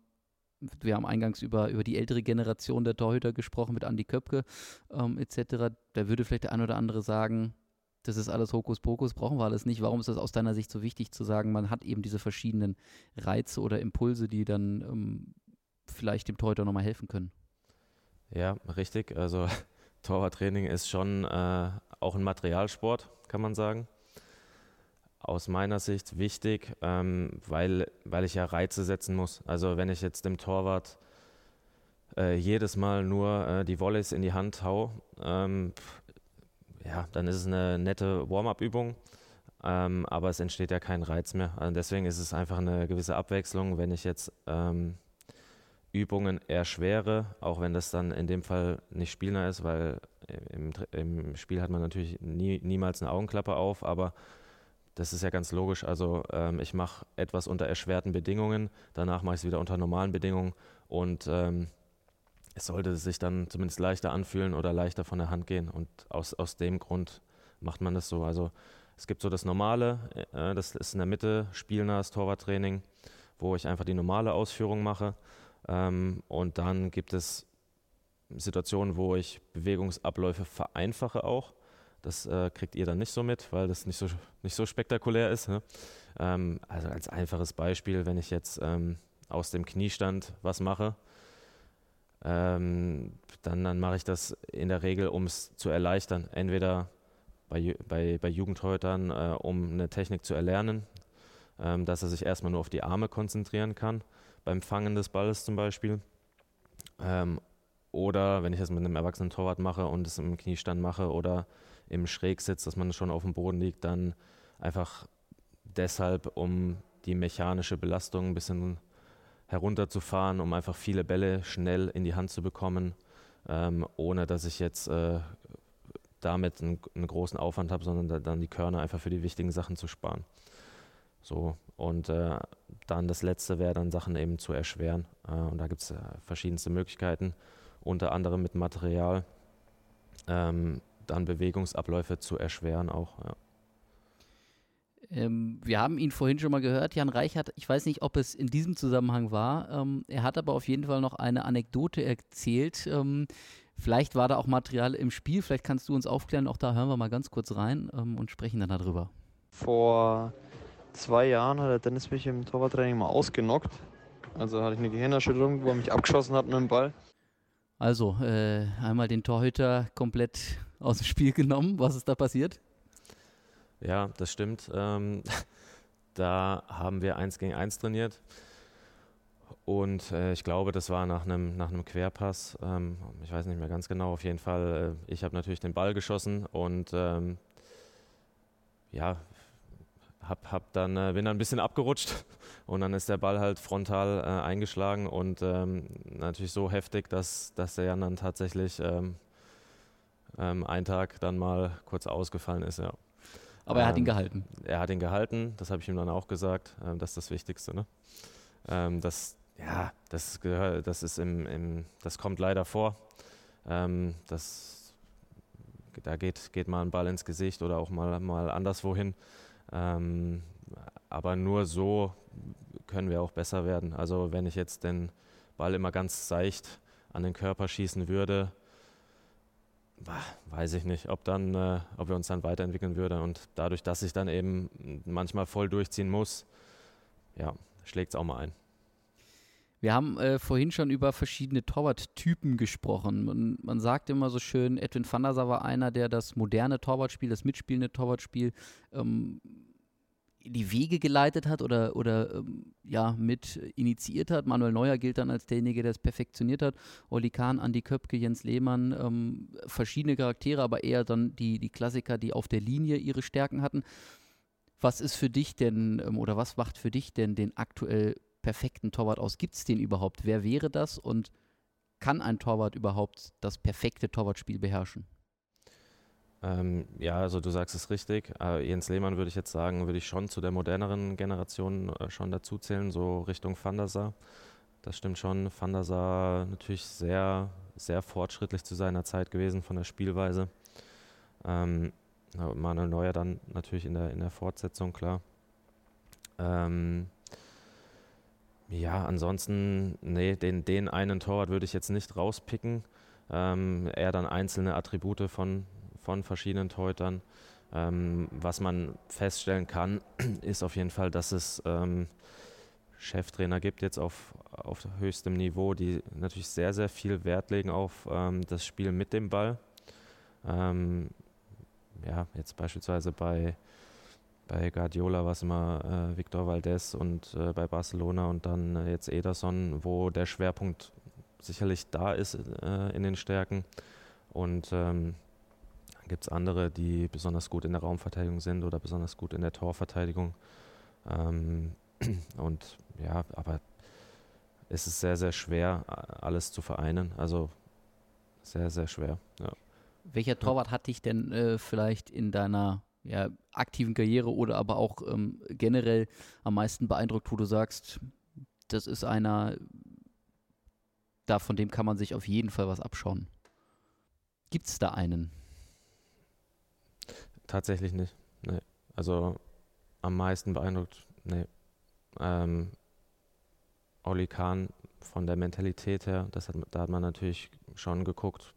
wir haben eingangs über, über die ältere Generation der Torhüter gesprochen mit Andy Köpke ähm, etc. Da würde vielleicht der ein oder andere sagen, das ist alles Hokuspokus, brauchen wir alles nicht. Warum ist das aus deiner Sicht so wichtig zu sagen, man hat eben diese verschiedenen Reize oder Impulse, die dann ähm, vielleicht dem Torhüter nochmal helfen können? Ja, richtig. Also Torwarttraining ist schon äh, auch ein Materialsport, kann man sagen. Aus meiner Sicht wichtig, ähm, weil, weil ich ja Reize setzen muss. Also wenn ich jetzt dem Torwart äh, jedes Mal nur äh, die Volleys in die Hand hau, ähm, ja, dann ist es eine nette Warm-up-Übung, ähm, aber es entsteht ja kein Reiz mehr. Also deswegen ist es einfach eine gewisse Abwechslung, wenn ich jetzt ähm, Übungen erschwere, auch wenn das dann in dem Fall nicht spielender ist, weil im, im Spiel hat man natürlich nie, niemals eine Augenklappe auf, aber das ist ja ganz logisch. Also ähm, ich mache etwas unter erschwerten Bedingungen, danach mache ich es wieder unter normalen Bedingungen und ähm, es sollte sich dann zumindest leichter anfühlen oder leichter von der Hand gehen. Und aus, aus dem Grund macht man das so. Also es gibt so das Normale, äh, das ist in der Mitte spielnahes Torwarttraining, wo ich einfach die normale Ausführung mache. Ähm, und dann gibt es Situationen, wo ich Bewegungsabläufe vereinfache auch. Das äh, kriegt ihr dann nicht so mit, weil das nicht so, nicht so spektakulär ist. Ne? Ähm, also als einfaches Beispiel, wenn ich jetzt ähm, aus dem Kniestand was mache, ähm, dann, dann mache ich das in der Regel, um es zu erleichtern. Entweder bei, bei, bei Jugendhäutern, äh, um eine Technik zu erlernen, ähm, dass er sich erstmal nur auf die Arme konzentrieren kann, beim Fangen des Balles zum Beispiel. Ähm, oder wenn ich das mit einem erwachsenen Torwart mache und es im Kniestand mache oder im Schrägsitz, dass man schon auf dem Boden liegt, dann einfach deshalb, um die mechanische Belastung ein bisschen herunterzufahren, um einfach viele Bälle schnell in die Hand zu bekommen, ähm, ohne dass ich jetzt äh, damit einen, einen, großen Aufwand habe, sondern da, dann die Körner einfach für die wichtigen Sachen zu sparen. So, und äh, dann das letzte wäre dann Sachen eben zu erschweren. Äh, und da gibt es äh, verschiedenste Möglichkeiten, unter anderem mit Material, ähm, dann Bewegungsabläufe zu erschweren auch. Ja. Ähm, wir haben ihn vorhin schon mal gehört, Jan Reichert, ich weiß nicht, ob es in diesem Zusammenhang war, ähm, er hat aber auf jeden Fall noch eine Anekdote erzählt. Ähm, vielleicht war da auch Material im Spiel, vielleicht kannst du uns aufklären, auch da hören wir mal ganz kurz rein ähm, und sprechen dann darüber. Vor zwei Jahren hat der Dennis mich im Torwarttraining mal ausgenockt. Also hatte ich eine Gehirnerschütterung, wo er mich abgeschossen hat mit dem Ball. Also, äh, einmal den Torhüter komplett aus dem Spiel genommen. Was ist da passiert? Ja, das stimmt. Ähm, da haben wir eins gegen eins trainiert. Und äh, ich glaube, das war nach einem nach Querpass. Ähm, ich weiß nicht mehr ganz genau. Auf jeden Fall, äh, ich habe natürlich den Ball geschossen und ähm, ja, hab, hab dann, äh, bin dann ein bisschen abgerutscht und dann ist der Ball halt frontal äh, eingeschlagen und ähm, natürlich so heftig, dass, dass der Jan dann tatsächlich ähm, einen Tag dann mal kurz ausgefallen ist. Ja. Aber er hat ihn ähm, gehalten. Er hat ihn gehalten, das habe ich ihm dann auch gesagt. Ähm, das ist das Wichtigste. Ne? Ähm, das, ja, das, das, ist im, im, das kommt leider vor. Das, da geht, geht mal ein Ball ins Gesicht oder auch mal, mal anderswohin. Ähm, aber nur so können wir auch besser werden. Also wenn ich jetzt den Ball immer ganz seicht an den Körper schießen würde, weiß ich nicht, ob, dann, äh, ob wir uns dann weiterentwickeln würden. Und dadurch, dass ich dann eben manchmal voll durchziehen muss, ja, schlägt es auch mal ein. Wir haben äh, vorhin schon über verschiedene Torwarttypen gesprochen. Man, man, sagt immer so schön, Edwin van der Sar war einer, der das moderne Torwartspiel, das mitspielende Torwartspiel ähm, die Wege geleitet hat oder, oder ähm, ja, mit initiiert hat. Manuel Neuer gilt dann als derjenige, der es perfektioniert hat. Olli Kahn, Andi Köpke, Jens Lehmann, ähm, verschiedene Charaktere, aber eher dann die, die Klassiker, die auf der Linie ihre Stärken hatten. Was ist für dich denn ähm, oder was macht für dich denn den aktuell perfekten Torwart aus? Gibt es den überhaupt? Wer wäre das und kann ein Torwart überhaupt das perfekte Torwartspiel beherrschen? Ähm, ja, also du sagst es richtig. Äh, Jens Lehmann würde ich jetzt sagen, würde ich schon zu der moderneren Generation äh, schon dazu zählen, so Richtung Van der Sar. Das stimmt schon. Van der Sar natürlich sehr, sehr fortschrittlich zu seiner Zeit gewesen von der Spielweise. Ähm, Manuel Neuer dann natürlich in der, in der Fortsetzung, klar. Ähm, ja, ansonsten, nee, den, den einen Torwart würde ich jetzt nicht rauspicken. Ähm, eher dann einzelne Attribute von, von verschiedenen Torhütern. Ähm, was man feststellen kann, ist auf jeden Fall, dass es ähm, Cheftrainer gibt jetzt auf, auf höchstem Niveau, die natürlich sehr, sehr viel Wert legen auf ähm, das Spiel mit dem Ball. Ähm, ja, jetzt beispielsweise bei, bei Guardiola war es immer äh, Victor Valdez und äh, bei Barcelona und dann äh, jetzt Ederson, wo der Schwerpunkt sicherlich da ist äh, in den Stärken. Und ähm, gibt es andere, die besonders gut in der Raumverteidigung sind oder besonders gut in der Torverteidigung. Ähm, und ja, aber es ist sehr, sehr schwer, alles zu vereinen. Also sehr, sehr schwer. Ja. Welcher Torwart hat dich denn äh, vielleicht in deiner ja, aktiven Karriere oder aber auch ähm, generell am meisten beeindruckt, wo du sagst, das ist einer, da von dem kann man sich auf jeden Fall was abschauen? Gibt es da einen? Tatsächlich nicht. Nee. Also am meisten beeindruckt, nee. Ähm, Oli Kahn von der Mentalität her, das hat, da hat man natürlich schon geguckt,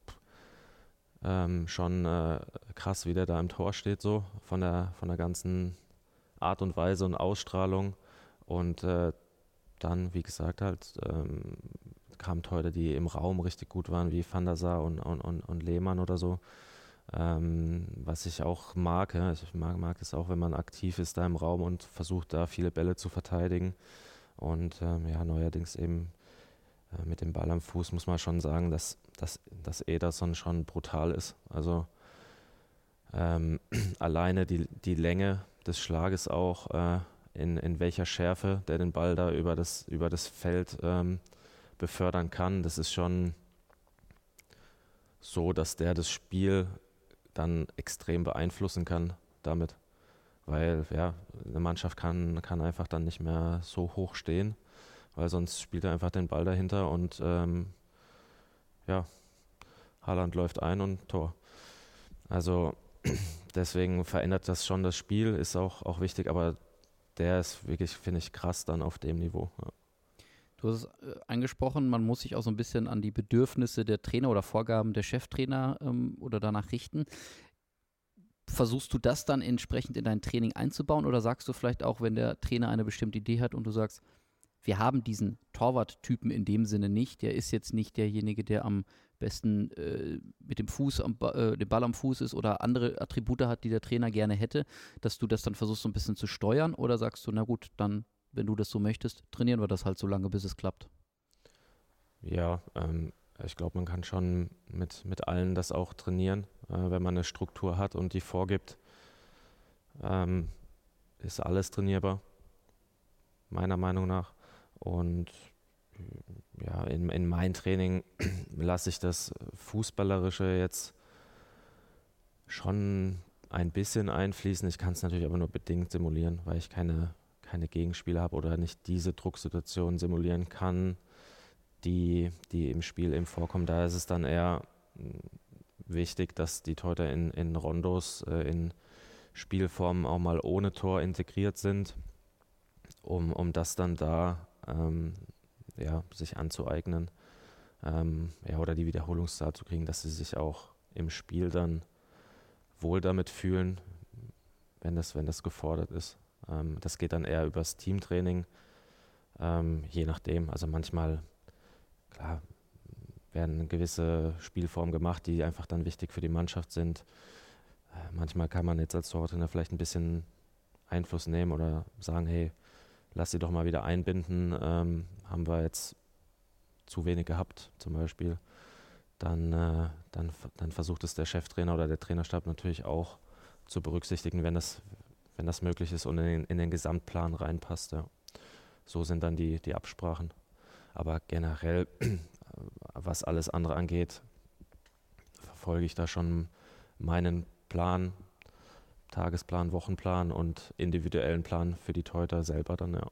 ähm, schon äh, krass, wie der da im Tor steht, so von der, von der ganzen Art und Weise und Ausstrahlung. Und äh, dann, wie gesagt, halt ähm, kamen Torhüter, die im Raum richtig gut waren, wie Van der Sar und, und, und, und Lehmann oder so. Ähm, was ich auch mag, ja, ich mag, mag es auch, wenn man aktiv ist da im Raum und versucht da viele Bälle zu verteidigen. Und ähm, ja, neuerdings eben äh, mit dem Ball am Fuß muss man schon sagen, dass, dass, dass Ederson schon brutal ist. Also ähm, alleine die, die Länge des Schlages auch, äh, in, in welcher Schärfe der den Ball da über das, über das Feld ähm, befördern kann, das ist schon so, dass der das Spiel dann extrem beeinflussen kann damit. Weil ja, eine Mannschaft kann, kann einfach dann nicht mehr so hoch stehen, weil sonst spielt er einfach den Ball dahinter und ähm, ja, Haaland läuft ein und Tor. Also deswegen verändert das schon das Spiel, ist auch, auch wichtig, aber der ist wirklich, finde ich, krass dann auf dem Niveau. Ja. Du hast es äh, angesprochen, man muss sich auch so ein bisschen an die Bedürfnisse der Trainer oder Vorgaben der Cheftrainer ähm, oder danach richten. Versuchst du das dann entsprechend in dein Training einzubauen oder sagst du vielleicht auch, wenn der Trainer eine bestimmte Idee hat und du sagst, wir haben diesen Torwart-Typen in dem Sinne nicht, der ist jetzt nicht derjenige, der am besten äh, mit dem Fuß am äh, dem Ball am Fuß ist oder andere Attribute hat, die der Trainer gerne hätte, dass du das dann versuchst so ein bisschen zu steuern oder sagst du, na gut, dann wenn du das so möchtest, trainieren wir das halt so lange, bis es klappt. Ja, ähm, ich glaube, man kann schon mit, mit allen das auch trainieren, äh, wenn man eine Struktur hat und die vorgibt. Ähm, ist alles trainierbar, meiner Meinung nach. Und ja, in, in mein Training lasse ich das Fußballerische jetzt schon ein bisschen einfließen. Ich kann es natürlich aber nur bedingt simulieren, weil ich keine keine Gegenspieler habe oder nicht diese Drucksituation simulieren kann, die, die im Spiel eben vorkommen. Da ist es dann eher hm, wichtig, dass die Torhüter in, in Rondos, äh, in Spielformen auch mal ohne Tor integriert sind, um, um das dann da ähm, ja, sich anzueignen ähm, ja, oder die Wiederholungszahl zu kriegen, dass sie sich auch im Spiel dann wohl damit fühlen, wenn das, wenn das gefordert ist. Ähm, das geht dann eher übers Teamtraining, ähm, je nachdem. Also manchmal, klar, werden gewisse Spielformen gemacht, die einfach dann wichtig für die Mannschaft sind. Äh, manchmal kann man jetzt als Tortrainer vielleicht ein bisschen Einfluss nehmen oder sagen, hey, lass sie doch mal wieder einbinden. Ähm, haben wir jetzt zu wenig gehabt, zum Beispiel. Dann, äh, dann, dann versucht es der Cheftrainer oder der Trainerstab natürlich auch zu berücksichtigen, wenn das, wenn das möglich ist und in den, in den Gesamtplan reinpasst. Ja. So sind dann die, die Absprachen. Aber generell, was alles andere angeht, verfolge ich da schon meinen Plan, Tagesplan, Wochenplan und individuellen Plan für die Torhüter selber dann, ja.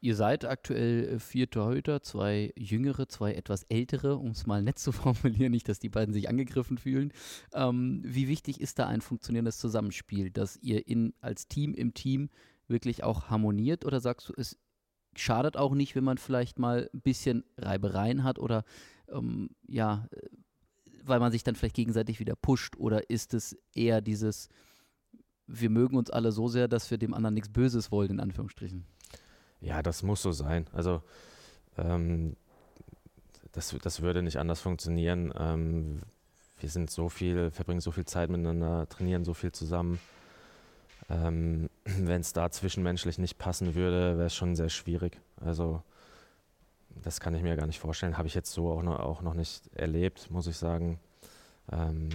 Ihr seid aktuell äh, vier Torhüter, zwei jüngere, zwei etwas ältere, um es mal nett zu formulieren, nicht, dass die beiden sich angegriffen fühlen. Ähm, wie wichtig ist da ein funktionierendes Zusammenspiel, dass ihr in, als Team im Team wirklich auch harmoniert oder sagst du, es schadet auch nicht, wenn man vielleicht mal ein bisschen Reibereien hat oder ähm, ja, äh, weil man sich dann vielleicht gegenseitig wieder pusht oder ist es eher dieses, wir mögen uns alle so sehr, dass wir dem anderen nichts Böses wollen, in Anführungsstrichen? Ja, das muss so sein. Also ähm, das, das würde nicht anders funktionieren. Ähm, wir sind so viel, verbringen so viel Zeit miteinander, trainieren so viel zusammen. Ähm, Wenn es da zwischenmenschlich nicht passen würde, wäre es schon sehr schwierig. Also das kann ich mir gar nicht vorstellen. Habe ich jetzt so auch noch, auch noch nicht erlebt, muss ich sagen, ähm,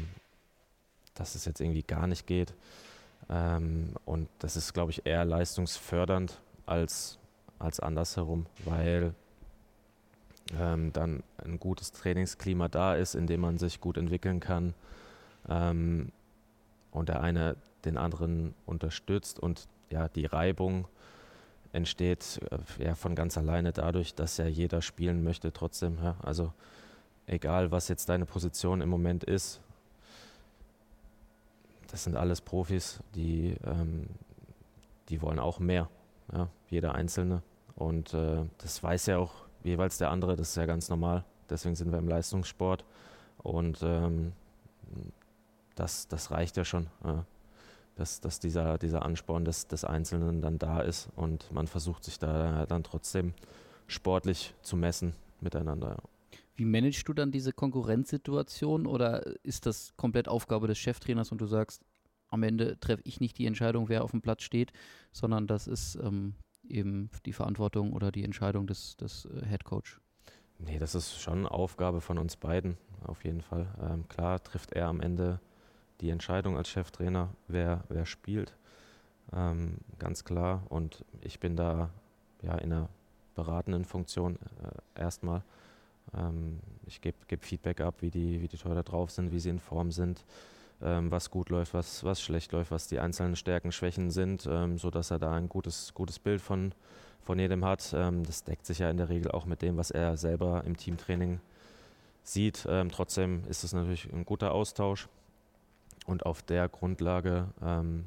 dass es jetzt irgendwie gar nicht geht. Ähm, und das ist, glaube ich, eher leistungsfördernd als als andersherum, weil ähm, dann ein gutes Trainingsklima da ist, in dem man sich gut entwickeln kann ähm, und der eine den anderen unterstützt und ja, die Reibung entsteht äh, ja von ganz alleine dadurch, dass ja jeder spielen möchte trotzdem. Ja? Also egal, was jetzt deine Position im Moment ist, das sind alles Profis, die, ähm, die wollen auch mehr. Ja? Jeder Einzelne. Und äh, das weiß ja auch jeweils der andere, das ist ja ganz normal. Deswegen sind wir im Leistungssport und ähm, das, das reicht ja schon, äh, dass, dass dieser, dieser Ansporn des, des Einzelnen dann da ist und man versucht sich da dann trotzdem sportlich zu messen miteinander. Wie managst du dann diese Konkurrenzsituation oder ist das komplett Aufgabe des Cheftrainers und du sagst, am Ende treffe ich nicht die Entscheidung, wer auf dem Platz steht, sondern das ist ähm, eben die Verantwortung oder die Entscheidung des, des äh, Head Coach? Nee, das ist schon Aufgabe von uns beiden, auf jeden Fall. Ähm, klar trifft er am Ende die Entscheidung als Cheftrainer, wer, wer spielt. Ähm, ganz klar. Und ich bin da ja in einer beratenden Funktion äh, erstmal. Ähm, ich gebe geb Feedback ab, wie die, wie die Torhüter drauf sind, wie sie in Form sind, was gut läuft, was, was schlecht läuft, was die einzelnen Stärken, Schwächen sind, ähm, sodass er da ein gutes, gutes Bild von, von jedem hat. Ähm, das deckt sich ja in der Regel auch mit dem, was er selber im Teamtraining sieht. Ähm, trotzdem ist es natürlich ein guter Austausch und auf der Grundlage ähm,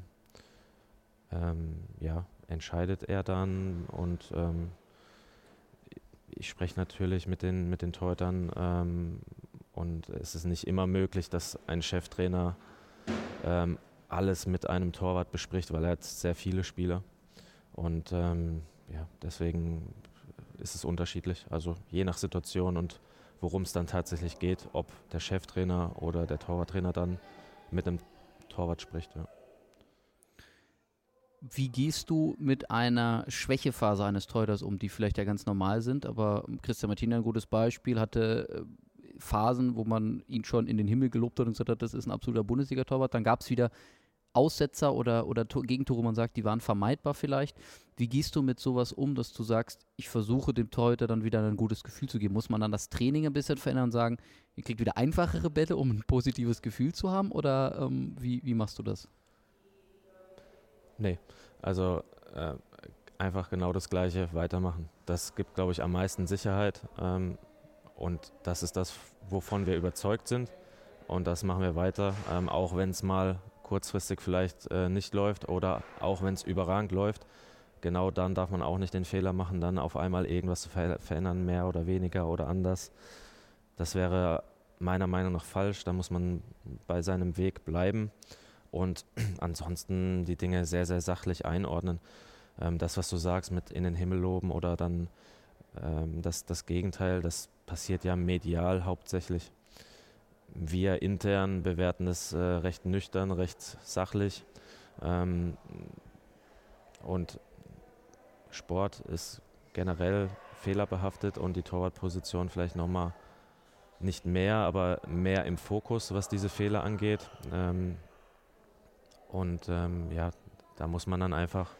ähm, ja, entscheidet er dann und ähm, ich spreche natürlich mit den, mit den ähm, und es ist nicht immer möglich, dass ein Cheftrainer ähm, alles mit einem Torwart bespricht, weil er hat sehr viele Spieler. Und ähm, ja, deswegen ist es unterschiedlich. Also je nach Situation und worum es dann tatsächlich geht, ob der Cheftrainer oder der Torwarttrainer dann mit dem Torwart spricht. Ja. Wie gehst du mit einer Schwächephase eines Torhüters um, die vielleicht ja ganz normal sind, aber Christian Martina ein gutes Beispiel, hatte äh, Phasen, wo man ihn schon in den Himmel gelobt hat und gesagt hat, das ist ein absoluter Bundesliga-Torwart. Dann gab es wieder Aussetzer oder, oder Gegentore, wo man sagt, die waren vermeidbar vielleicht. Wie gehst du mit sowas um, dass du sagst, ich versuche dem Torhüter dann wieder ein gutes Gefühl zu geben? Muss man dann das Training ein bisschen verändern und sagen, ihr kriegt wieder einfachere Bälle, um ein positives Gefühl zu haben? Oder ähm, wie, wie machst du das? Nee, also äh, einfach genau das Gleiche weitermachen. Das gibt, glaube ich, am meisten Sicherheit. Ähm, und das ist das, wovon wir überzeugt sind. Und das machen wir weiter, ähm, auch wenn es mal kurzfristig vielleicht äh, nicht läuft oder auch wenn es überragend läuft. Genau dann darf man auch nicht den Fehler machen, dann auf einmal irgendwas zu ver verändern, mehr oder weniger oder anders. Das wäre meiner Meinung nach falsch. Da muss man bei seinem Weg bleiben und ansonsten die Dinge sehr, sehr sachlich einordnen. Ähm, das, was du sagst mit in den Himmel loben oder dann ähm, das, das Gegenteil, das passiert ja medial hauptsächlich. Wir intern bewerten es äh, recht nüchtern, recht sachlich. Ähm, und Sport ist generell fehlerbehaftet und die Torwartposition vielleicht nochmal nicht mehr, aber mehr im Fokus, was diese Fehler angeht. Ähm, und ähm, ja, da muss man dann einfach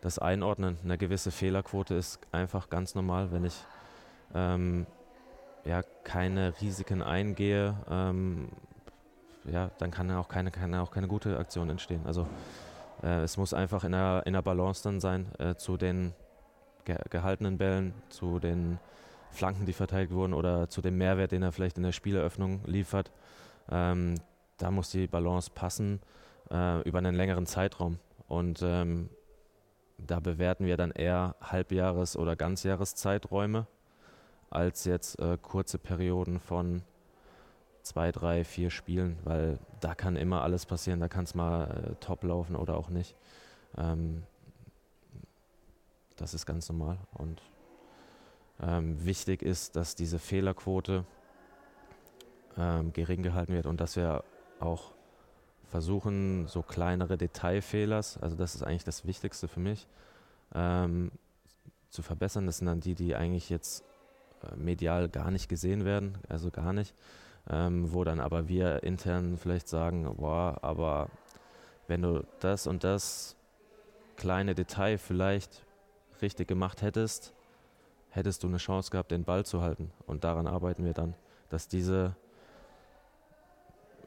das einordnen. Eine gewisse Fehlerquote ist einfach ganz normal, wenn ich ähm, ja, keine Risiken eingehe, ähm, ja, dann kann auch keine, kann auch keine gute Aktion entstehen. Also äh, es muss einfach in der, in der Balance dann sein äh, zu den ge gehaltenen Bällen, zu den Flanken, die verteilt wurden oder zu dem Mehrwert, den er vielleicht in der Spieleröffnung liefert. Ähm, da muss die Balance passen äh, über einen längeren Zeitraum. Und ähm, da bewerten wir dann eher Halbjahres- oder Ganzjahreszeiträume als jetzt äh, kurze Perioden von zwei, drei, vier Spielen, weil da kann immer alles passieren, da kann es mal äh, top laufen oder auch nicht. Ähm, das ist ganz normal und ähm, wichtig ist, dass diese Fehlerquote ähm, gering gehalten wird und dass wir auch versuchen, so kleinere Detailfehlers, also das ist eigentlich das Wichtigste für mich, ähm, zu verbessern. Das sind dann die, die eigentlich jetzt medial gar nicht gesehen werden, also gar nicht. Ähm, wo dann aber wir intern vielleicht sagen, boah, aber wenn du das und das kleine Detail vielleicht richtig gemacht hättest, hättest du eine Chance gehabt, den Ball zu halten. Und daran arbeiten wir dann, dass diese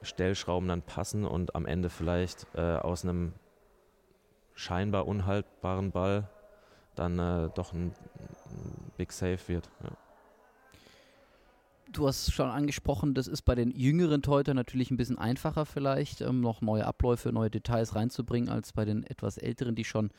Stellschrauben dann passen und am Ende vielleicht äh, aus einem scheinbar unhaltbaren Ball dann äh, doch ein, ein Big Save wird. Ja. Du hast schon angesprochen, das ist bei den jüngeren Teutern natürlich ein bisschen einfacher vielleicht, ähm, noch neue Abläufe, neue Details reinzubringen, als bei den etwas älteren, die schon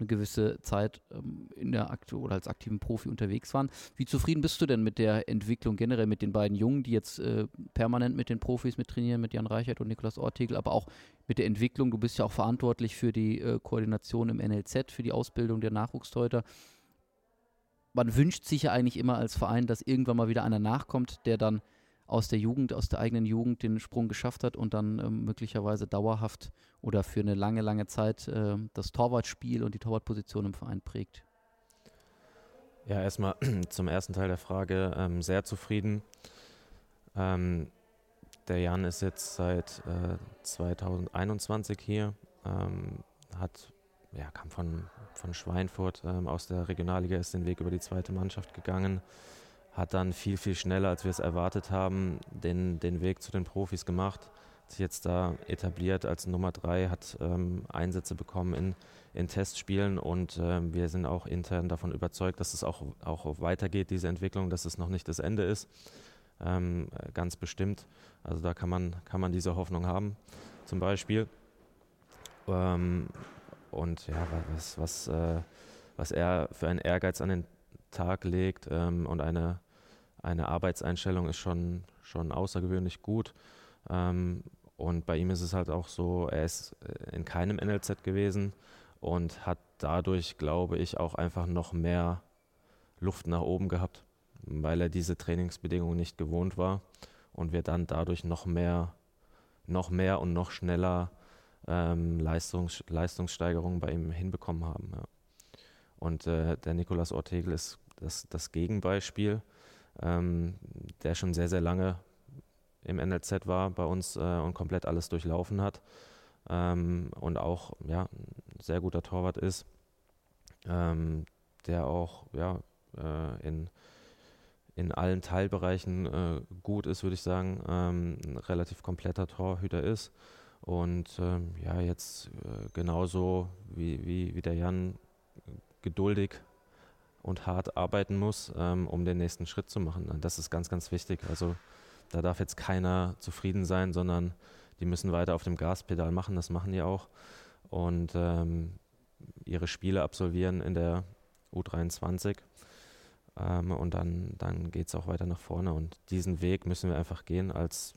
eine gewisse Zeit ähm, in der Akte oder als aktiven Profi unterwegs waren. Wie zufrieden bist du denn mit der Entwicklung generell mit den beiden Jungen, die jetzt äh, permanent mit den Profis mit trainieren, mit Jan Reichert und Niklas Ortegel, aber auch mit der Entwicklung? Du bist ja auch verantwortlich für die äh, Koordination im NLZ, für die Ausbildung der Nachwuchsteuter. Man wünscht sich ja eigentlich immer als Verein, dass irgendwann mal wieder einer nachkommt, der dann aus der Jugend, aus der eigenen Jugend den Sprung geschafft hat und dann ähm, möglicherweise dauerhaft oder für eine lange, lange Zeit äh, das Torwartspiel und die Torwartposition im Verein prägt. Ja, erstmal zum ersten Teil der Frage ähm, sehr zufrieden. Ähm, der Jan ist jetzt seit äh, 2021 hier, ähm, hat, ja, kam von, von Schweinfurt ähm, aus der Regionalliga, ist den Weg über die zweite Mannschaft gegangen hat dann viel, viel schneller, als wir es erwartet haben, den, den Weg zu den Profis gemacht. Hat sich jetzt da etabliert als Nummer drei, hat ähm, Einsätze bekommen in, in Testspielen und äh, wir sind auch intern davon überzeugt, dass es auch, auch weitergeht, diese Entwicklung, dass es noch nicht das Ende ist. Ähm, ganz bestimmt. Also da kann man, kann man diese Hoffnung haben, zum Beispiel. Und ja, was, was, äh, was er für einen Ehrgeiz an den Tag legt ähm, und eine, eine Arbeitseinstellung ist schon, schon außergewöhnlich gut. Ähm, und bei ihm ist es halt auch so, er ist äh, in keinem NLZ gewesen und hat dadurch, glaube ich, auch einfach noch mehr Luft nach oben gehabt, weil er diese Trainingsbedingungen nicht gewohnt war und wir dann dadurch noch mehr, noch mehr und noch schneller ähm, Leistungs Leistungssteigerungen bei ihm hinbekommen haben. Ja. Und äh, der Nikolaus Ortegel ist das, das Gegenbeispiel, ähm, der schon sehr, sehr lange im NLZ war bei uns äh, und komplett alles durchlaufen hat ähm, und auch ja, ein sehr guter Torwart ist, ähm, der auch ja, äh, in, in allen Teilbereichen äh, gut ist, würde ich sagen, ähm, ein relativ kompletter Torhüter ist. Und ähm, ja, jetzt äh, genauso wie, wie, wie der Jan geduldig und hart arbeiten muss, ähm, um den nächsten Schritt zu machen. Das ist ganz, ganz wichtig. Also da darf jetzt keiner zufrieden sein, sondern die müssen weiter auf dem Gaspedal machen. Das machen die auch. Und ähm, ihre Spiele absolvieren in der U23. Ähm, und dann, dann geht es auch weiter nach vorne. Und diesen Weg müssen wir einfach gehen als,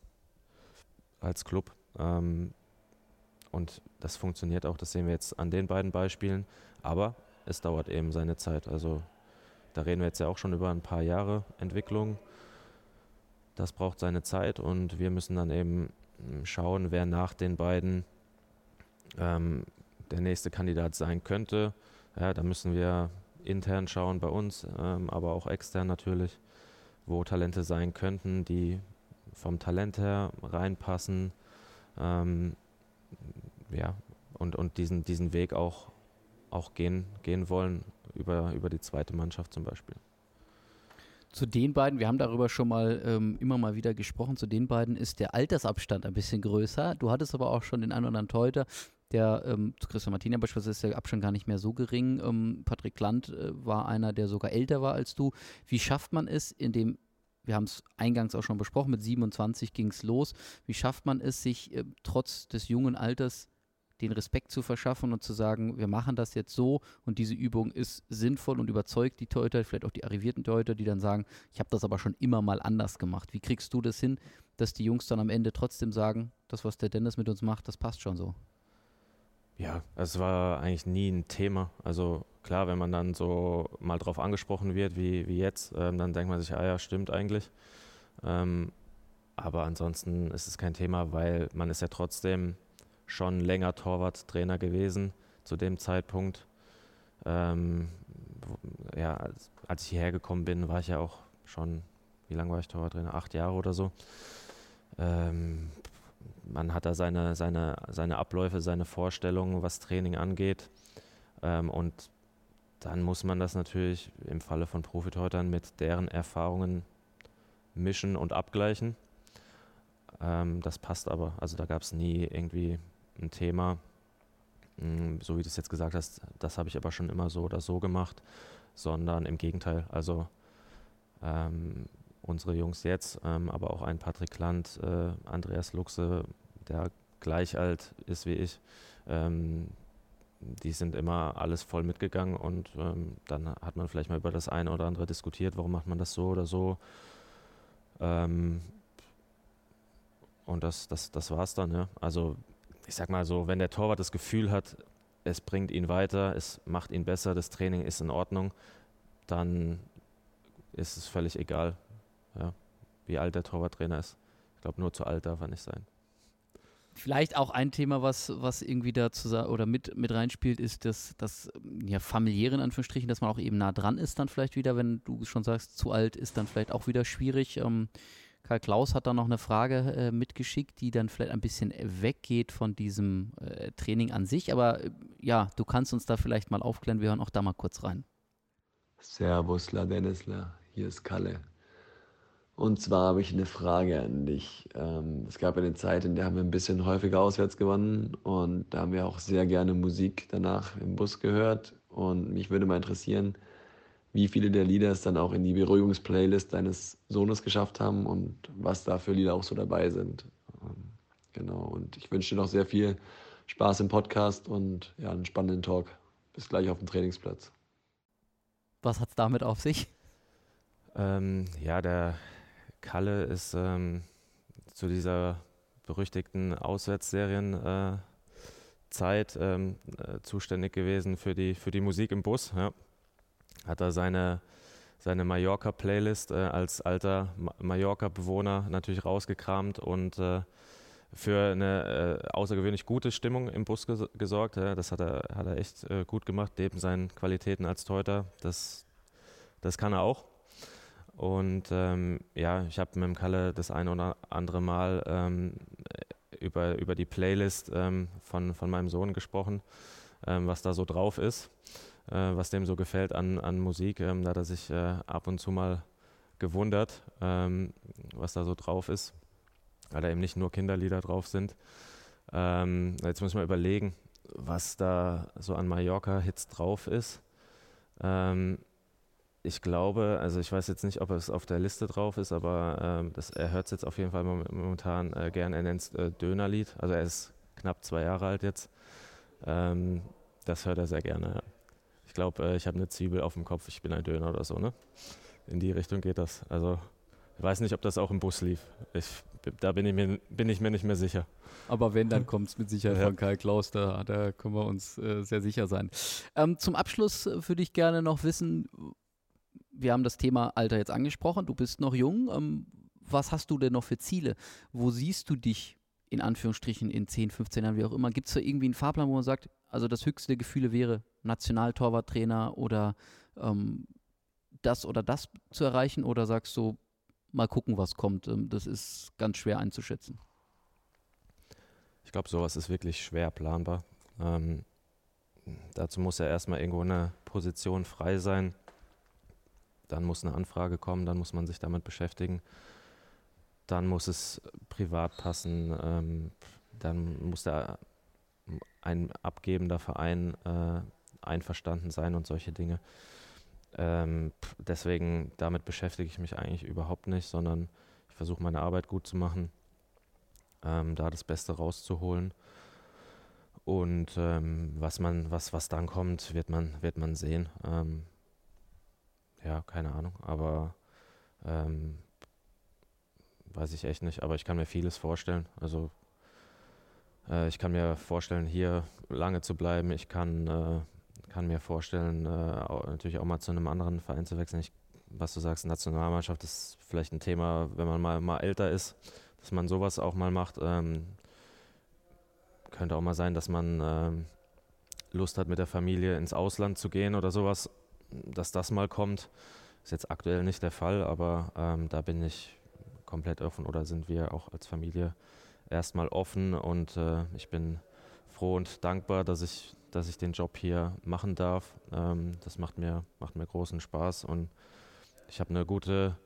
als Club. Ähm, und das funktioniert auch, das sehen wir jetzt an den beiden Beispielen. Aber es dauert eben seine Zeit. Also da reden wir jetzt ja auch schon über ein paar Jahre Entwicklung. Das braucht seine Zeit und wir müssen dann eben hm, schauen, wer nach den beiden ähm, der nächste Kandidat sein könnte. Ja, da müssen wir intern schauen bei uns, ähm, aber auch extern natürlich, wo Talente sein könnten, die vom Talent her reinpassen. Ähm, ja, und, und diesen, diesen Weg auch auch gehen, gehen wollen über, über die zweite Mannschaft zum Beispiel. Zu den beiden, wir haben darüber schon mal ähm, immer mal wieder gesprochen, zu den beiden ist der Altersabstand ein bisschen größer. Du hattest aber auch schon den einen oder anderen Torhüter, der ähm, zu Christian Martina beispielsweise ist der Abstand gar nicht mehr so gering. Ähm, Patrick Land äh, war einer, der sogar älter war als du. Wie schafft man es, in dem wir haben es eingangs auch schon besprochen, mit 27 ging es los. Wie schafft man es, sich äh, trotz des jungen Alters den Respekt zu verschaffen und zu sagen, wir machen das jetzt so und diese Übung ist sinnvoll und überzeugt die Torhüter, vielleicht auch die arrivierten Torhüter, die dann sagen, ich habe das aber schon immer mal anders gemacht. Wie kriegst du das hin, dass die Jungs dann am Ende trotzdem sagen, das, was der Dennis mit uns macht, das passt schon so? Ja, es war eigentlich nie ein Thema. Also klar, wenn man dann so mal drauf angesprochen wird, wie, wie jetzt, ähm, dann denkt man sich, ah ja, stimmt eigentlich. Ähm, aber ansonsten ist es kein Thema, weil man ist ja trotzdem schon länger Torwarttrainer gewesen zu dem Zeitpunkt. Ähm, ja, als, als, ich hierher gekommen bin, war ich ja auch schon, wie lange war ich Torwarttrainer? Acht Jahre oder so. Ähm, man hat da seine, seine, seine Abläufe, seine Vorstellungen, was Training angeht. Ähm, und dann muss man das natürlich im Falle von Profitorhütern mit deren Erfahrungen mischen und abgleichen. Ähm, das passt aber. Also da gab es nie irgendwie ein Thema, mm, so wie du es jetzt gesagt hast, das habe ich aber schon immer so oder so gemacht, sondern im Gegenteil. Also ähm, unsere Jungs jetzt, ähm, aber auch ein Patrick Land, äh, Andreas Luxe, der gleich alt ist wie ich, ähm, die sind immer alles voll mitgegangen und ähm, dann hat man vielleicht mal über das eine oder andere diskutiert, warum macht man das so oder so. Ähm, und das, das, das war es dann, ja. Also ich sag mal so, wenn der Torwart das Gefühl hat, es bringt ihn weiter, es macht ihn besser, das Training ist in Ordnung, dann ist es völlig egal, ja, wie alt der Torwarttrainer ist. Ich glaube, nur zu alt darf er nicht sein. Vielleicht auch ein Thema, was, was irgendwie da oder mit, mit reinspielt, ist das, das ja, familiäre in Anführungsstrichen, dass man auch eben nah dran ist dann vielleicht wieder, wenn du schon sagst, zu alt ist dann vielleicht auch wieder schwierig. Ähm, Karl Klaus hat da noch eine Frage äh, mitgeschickt, die dann vielleicht ein bisschen weggeht von diesem äh, Training an sich. Aber äh, ja, du kannst uns da vielleicht mal aufklären. Wir hören auch da mal kurz rein. Servus, La Dennisler. Hier ist Kalle. Und zwar habe ich eine Frage an dich. Ähm, es gab eine Zeit, in der haben wir ein bisschen häufiger auswärts gewonnen und da haben wir auch sehr gerne Musik danach im Bus gehört. Und mich würde mal interessieren, wie viele der Lieder es dann auch in die Beruhigungsplaylist deines Sohnes geschafft haben und was da für Lieder auch so dabei sind. Ähm, genau. Und ich wünsche dir noch sehr viel Spaß im Podcast und ja, einen spannenden Talk. Bis gleich auf dem Trainingsplatz. Was hat es damit auf sich? Ähm, ja, der Kalle ist ähm, zu dieser berüchtigten Auswärtsserienzeit äh, ähm, äh, zuständig gewesen für die, für die Musik im Bus. Ja. Hat er seine, seine Mallorca-Playlist äh, als alter Ma Mallorca-Bewohner natürlich rausgekramt und äh, für eine äh, außergewöhnlich gute Stimmung im Bus ges gesorgt. Ja. Das hat er, hat er echt äh, gut gemacht, neben seinen Qualitäten als Teuter. Das, das kann er auch. Und ähm, ja, ich habe mit dem Kalle das eine oder andere Mal ähm, über, über die Playlist ähm, von, von meinem Sohn gesprochen, ähm, was da so drauf ist, äh, was dem so gefällt an, an Musik. Ähm, da hat er sich äh, ab und zu mal gewundert, ähm, was da so drauf ist, weil da eben nicht nur Kinderlieder drauf sind. jetzt muss man überlegen, was da so an Mallorca-Hits drauf ist. Ähm, ich glaube, also ich weiß jetzt nicht, ob es auf der Liste drauf ist, aber ähm, das, er hört es jetzt auf jeden Fall momentan äh, gern. Er nennt es äh, Dönerlied. Also er ist knapp zwei Jahre alt jetzt. Ähm, das hört er sehr gerne. Ja. Ich glaube, äh, ich habe eine Zwiebel auf dem Kopf, ich bin ein Döner oder so, ne? In die Richtung geht das. Also ich weiß nicht, ob das auch im Bus lief. Ich, da bin ich, mir, bin ich mir nicht mehr sicher. Aber wenn, dann kommt es mit Sicherheit ja. von Karl Klaus, da, da können wir uns äh, sehr sicher sein. Ähm, zum Abschluss äh, würde ich gerne noch wissen, wir haben das Thema Alter jetzt angesprochen. Du bist noch jung. Ähm, was hast du denn noch für Ziele? Wo siehst du dich in Anführungsstrichen in 10, 15 Jahren, wie auch immer? Gibt es da irgendwie einen Fahrplan, wo man sagt, also das höchste der Gefühle wäre Nationaltorwarttrainer oder ähm, das oder das zu erreichen? Oder sagst du, mal gucken, was kommt? Ähm, das ist ganz schwer einzuschätzen. Ich glaube, sowas ist wirklich schwer planbar. Ähm, dazu muss ja erstmal irgendwo eine Position frei sein dann muss eine Anfrage kommen, dann muss man sich damit beschäftigen. Dann muss es privat passen, ähm, dann muss der ein abgebender Verein äh, einverstanden sein und solche Dinge. Ähm, deswegen, damit beschäftige ich mich eigentlich überhaupt nicht, sondern ich versuche meine Arbeit gut zu machen, ähm, da das Beste rauszuholen. Und ähm, was man, was, was dann kommt, wird man, wird man sehen. Ähm, ja, keine Ahnung, aber ähm, weiß ich echt nicht, aber ich kann mir vieles vorstellen. Also äh, ich kann mir vorstellen, hier lange zu bleiben. Ich kann, äh, kann mir vorstellen, äh, auch, natürlich auch mal zu einem anderen Verein zu wechseln. Ich, was du sagst, Nationalmannschaft ist vielleicht ein Thema, wenn man mal, mal älter ist, dass man sowas auch mal macht. Ähm, könnte auch mal sein, dass man ähm, Lust hat, mit der Familie ins Ausland zu gehen oder sowas dass das mal kommt. Ist jetzt aktuell nicht der Fall, aber ähm, da bin ich komplett offen oder sind wir auch als Familie erstmal offen und äh, ich bin froh und dankbar, dass ich, dass ich den Job hier machen darf. Ähm, das macht mir, macht mir großen Spaß und ich habe eine gute,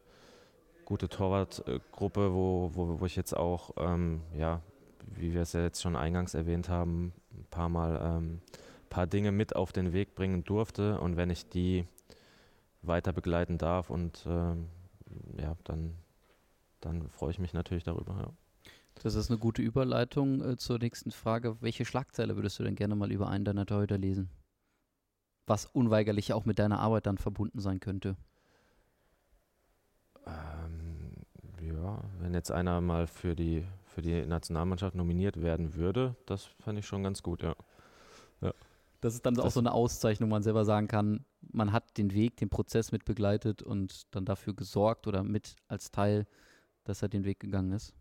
gute Torwartgruppe, wo, wo, wo ich jetzt auch, ähm, ja, wie wir es ja jetzt schon eingangs erwähnt haben, ein paar Mal ähm, paar Dinge mit auf den Weg bringen durfte und wenn ich die weiter begleiten darf und ähm, ja, dann, dann freue ich mich natürlich darüber. Ja. Das ist eine gute Überleitung äh, zur nächsten Frage. Welche Schlagzeile würdest du denn gerne mal über einen deiner Torhüter lesen? Was unweigerlich auch mit deiner Arbeit dann verbunden sein könnte. Ähm, ja, wenn jetzt einer mal für die, für die Nationalmannschaft nominiert werden würde, das fände ich schon ganz gut, ja. ja. Das ist dann das auch so eine Auszeichnung, wo man selber sagen kann, man hat den Weg, den Prozess mit begleitet und dann dafür gesorgt oder mit als Teil, dass er den Weg gegangen ist.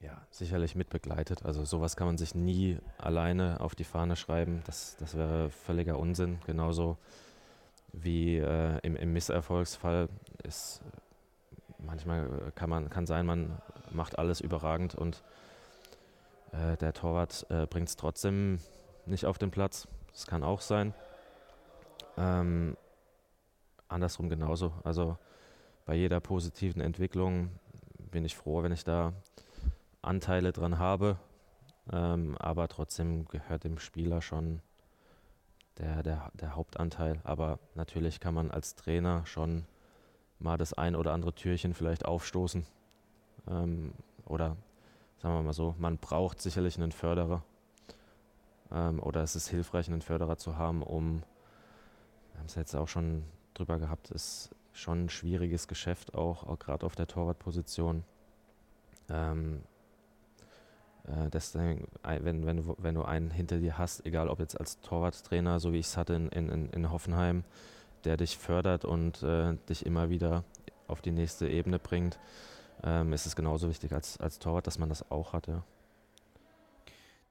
Ja, sicherlich mit begleitet. Also sowas kann man sich nie alleine auf die Fahne schreiben. Das, das wäre völliger Unsinn. Genauso wie äh, im, im Misserfolgsfall ist manchmal kann man kann sein, man macht alles überragend und äh, der Torwart äh, bringt es trotzdem nicht auf den Platz. Das kann auch sein. Ähm, andersrum genauso. Also bei jeder positiven Entwicklung bin ich froh, wenn ich da Anteile dran habe. Ähm, aber trotzdem gehört dem Spieler schon der, der, der Hauptanteil. Aber natürlich kann man als Trainer schon mal das ein oder andere Türchen vielleicht aufstoßen. Ähm, oder sagen wir mal so, man braucht sicherlich einen Förderer. Ähm, oder es ist hilfreich, einen Förderer zu haben, um, wir haben es jetzt auch schon drüber gehabt, ist schon ein schwieriges Geschäft, auch, auch gerade auf der Torwartposition. Ähm, äh, deswegen, wenn, wenn, du, wenn du einen hinter dir hast, egal ob jetzt als Torwarttrainer, so wie ich es hatte in, in, in Hoffenheim, der dich fördert und äh, dich immer wieder auf die nächste Ebene bringt, ähm, ist es genauso wichtig als, als Torwart, dass man das auch hat. Ja.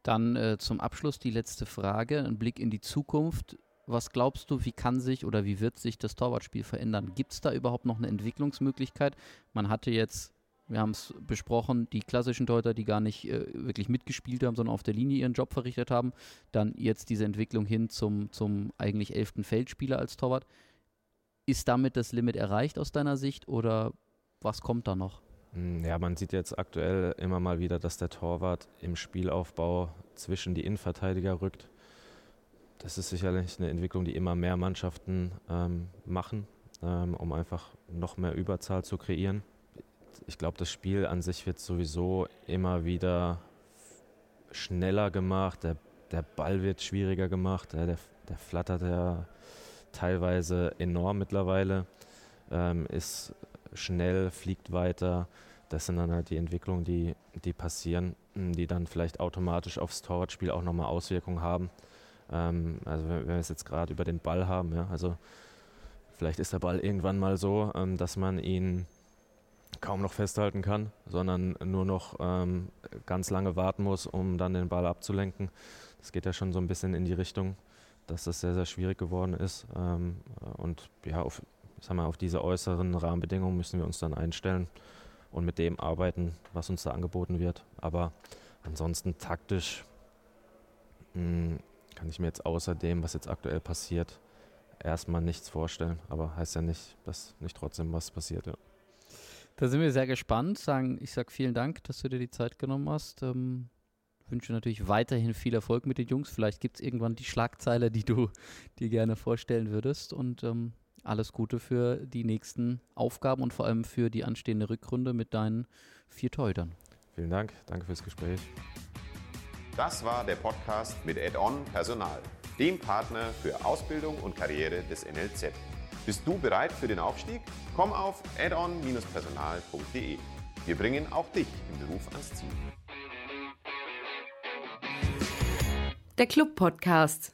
Dann äh, zum Abschluss die letzte Frage, ein Blick in die Zukunft. Was glaubst du, wie kann sich oder wie wird sich das Torwartspiel verändern? Gibt es da überhaupt noch eine Entwicklungsmöglichkeit? Man hatte jetzt, wir haben es besprochen, die klassischen Torhüter, die gar nicht äh, wirklich mitgespielt haben, sondern auf der Linie ihren Job verrichtet haben. Dann jetzt diese Entwicklung hin zum, zum eigentlich elften Feldspieler als Torwart. Ist damit das Limit erreicht aus deiner Sicht oder was kommt da noch? Hm, ja, man sieht jetzt aktuell immer mal wieder, dass der Torwart im Spielaufbau zwischen die Innenverteidiger rückt. Das ist sicherlich eine Entwicklung, die immer mehr Mannschaften ähm, machen, ähm, um einfach noch mehr Überzahl zu kreieren. Ich glaube, das Spiel an sich wird sowieso immer wieder schneller gemacht. Der, der Ball wird schwieriger gemacht. Der, der, der flattert ja teilweise enorm mittlerweile. Ähm, ist schnell, fliegt weiter. Das sind dann halt die Entwicklungen, die, die passieren, die dann vielleicht automatisch aufs Torwartspiel auch nochmal Auswirkungen haben. Ähm, also wenn, wenn wir es jetzt gerade über den Ball haben, ja, also vielleicht ist der Ball irgendwann mal so, ähm, dass man ihn kaum noch festhalten kann, sondern nur noch ähm, ganz lange warten muss, um dann den Ball abzulenken. Das geht ja schon so ein bisschen in die Richtung, dass das sehr, sehr schwierig geworden ist. Ähm, und ja, auf, sag mal, auf diese äußeren Rahmenbedingungen müssen wir uns dann einstellen und mit dem arbeiten, was uns da angeboten wird. Aber ansonsten taktisch mh, hm, kann ich mir jetzt außer dem, was jetzt aktuell passiert, erstmal nichts vorstellen. Aber heißt ja nicht, dass nicht trotzdem was passiert. Ja. Da sind wir sehr gespannt. Sagen, ich sage vielen Dank, dass du dir die Zeit genommen hast. Ähm, wünsche natürlich weiterhin viel Erfolg mit den Jungs. Vielleicht gibt es irgendwann die Schlagzeile, die du dir gerne vorstellen würdest. Und ähm, alles Gute für die nächsten Aufgaben und vor allem für die anstehende Rückrunde mit deinen vier Torhütern. Vielen Dank, danke fürs Gespräch. Das war der Podcast mit Add-on Personal, dem Partner für Ausbildung und Karriere des NLZ. Bist du bereit für den Aufstieg? Komm auf addon-personal.de. Wir bringen auch dich im Beruf ans Ziel. Der Club Podcast.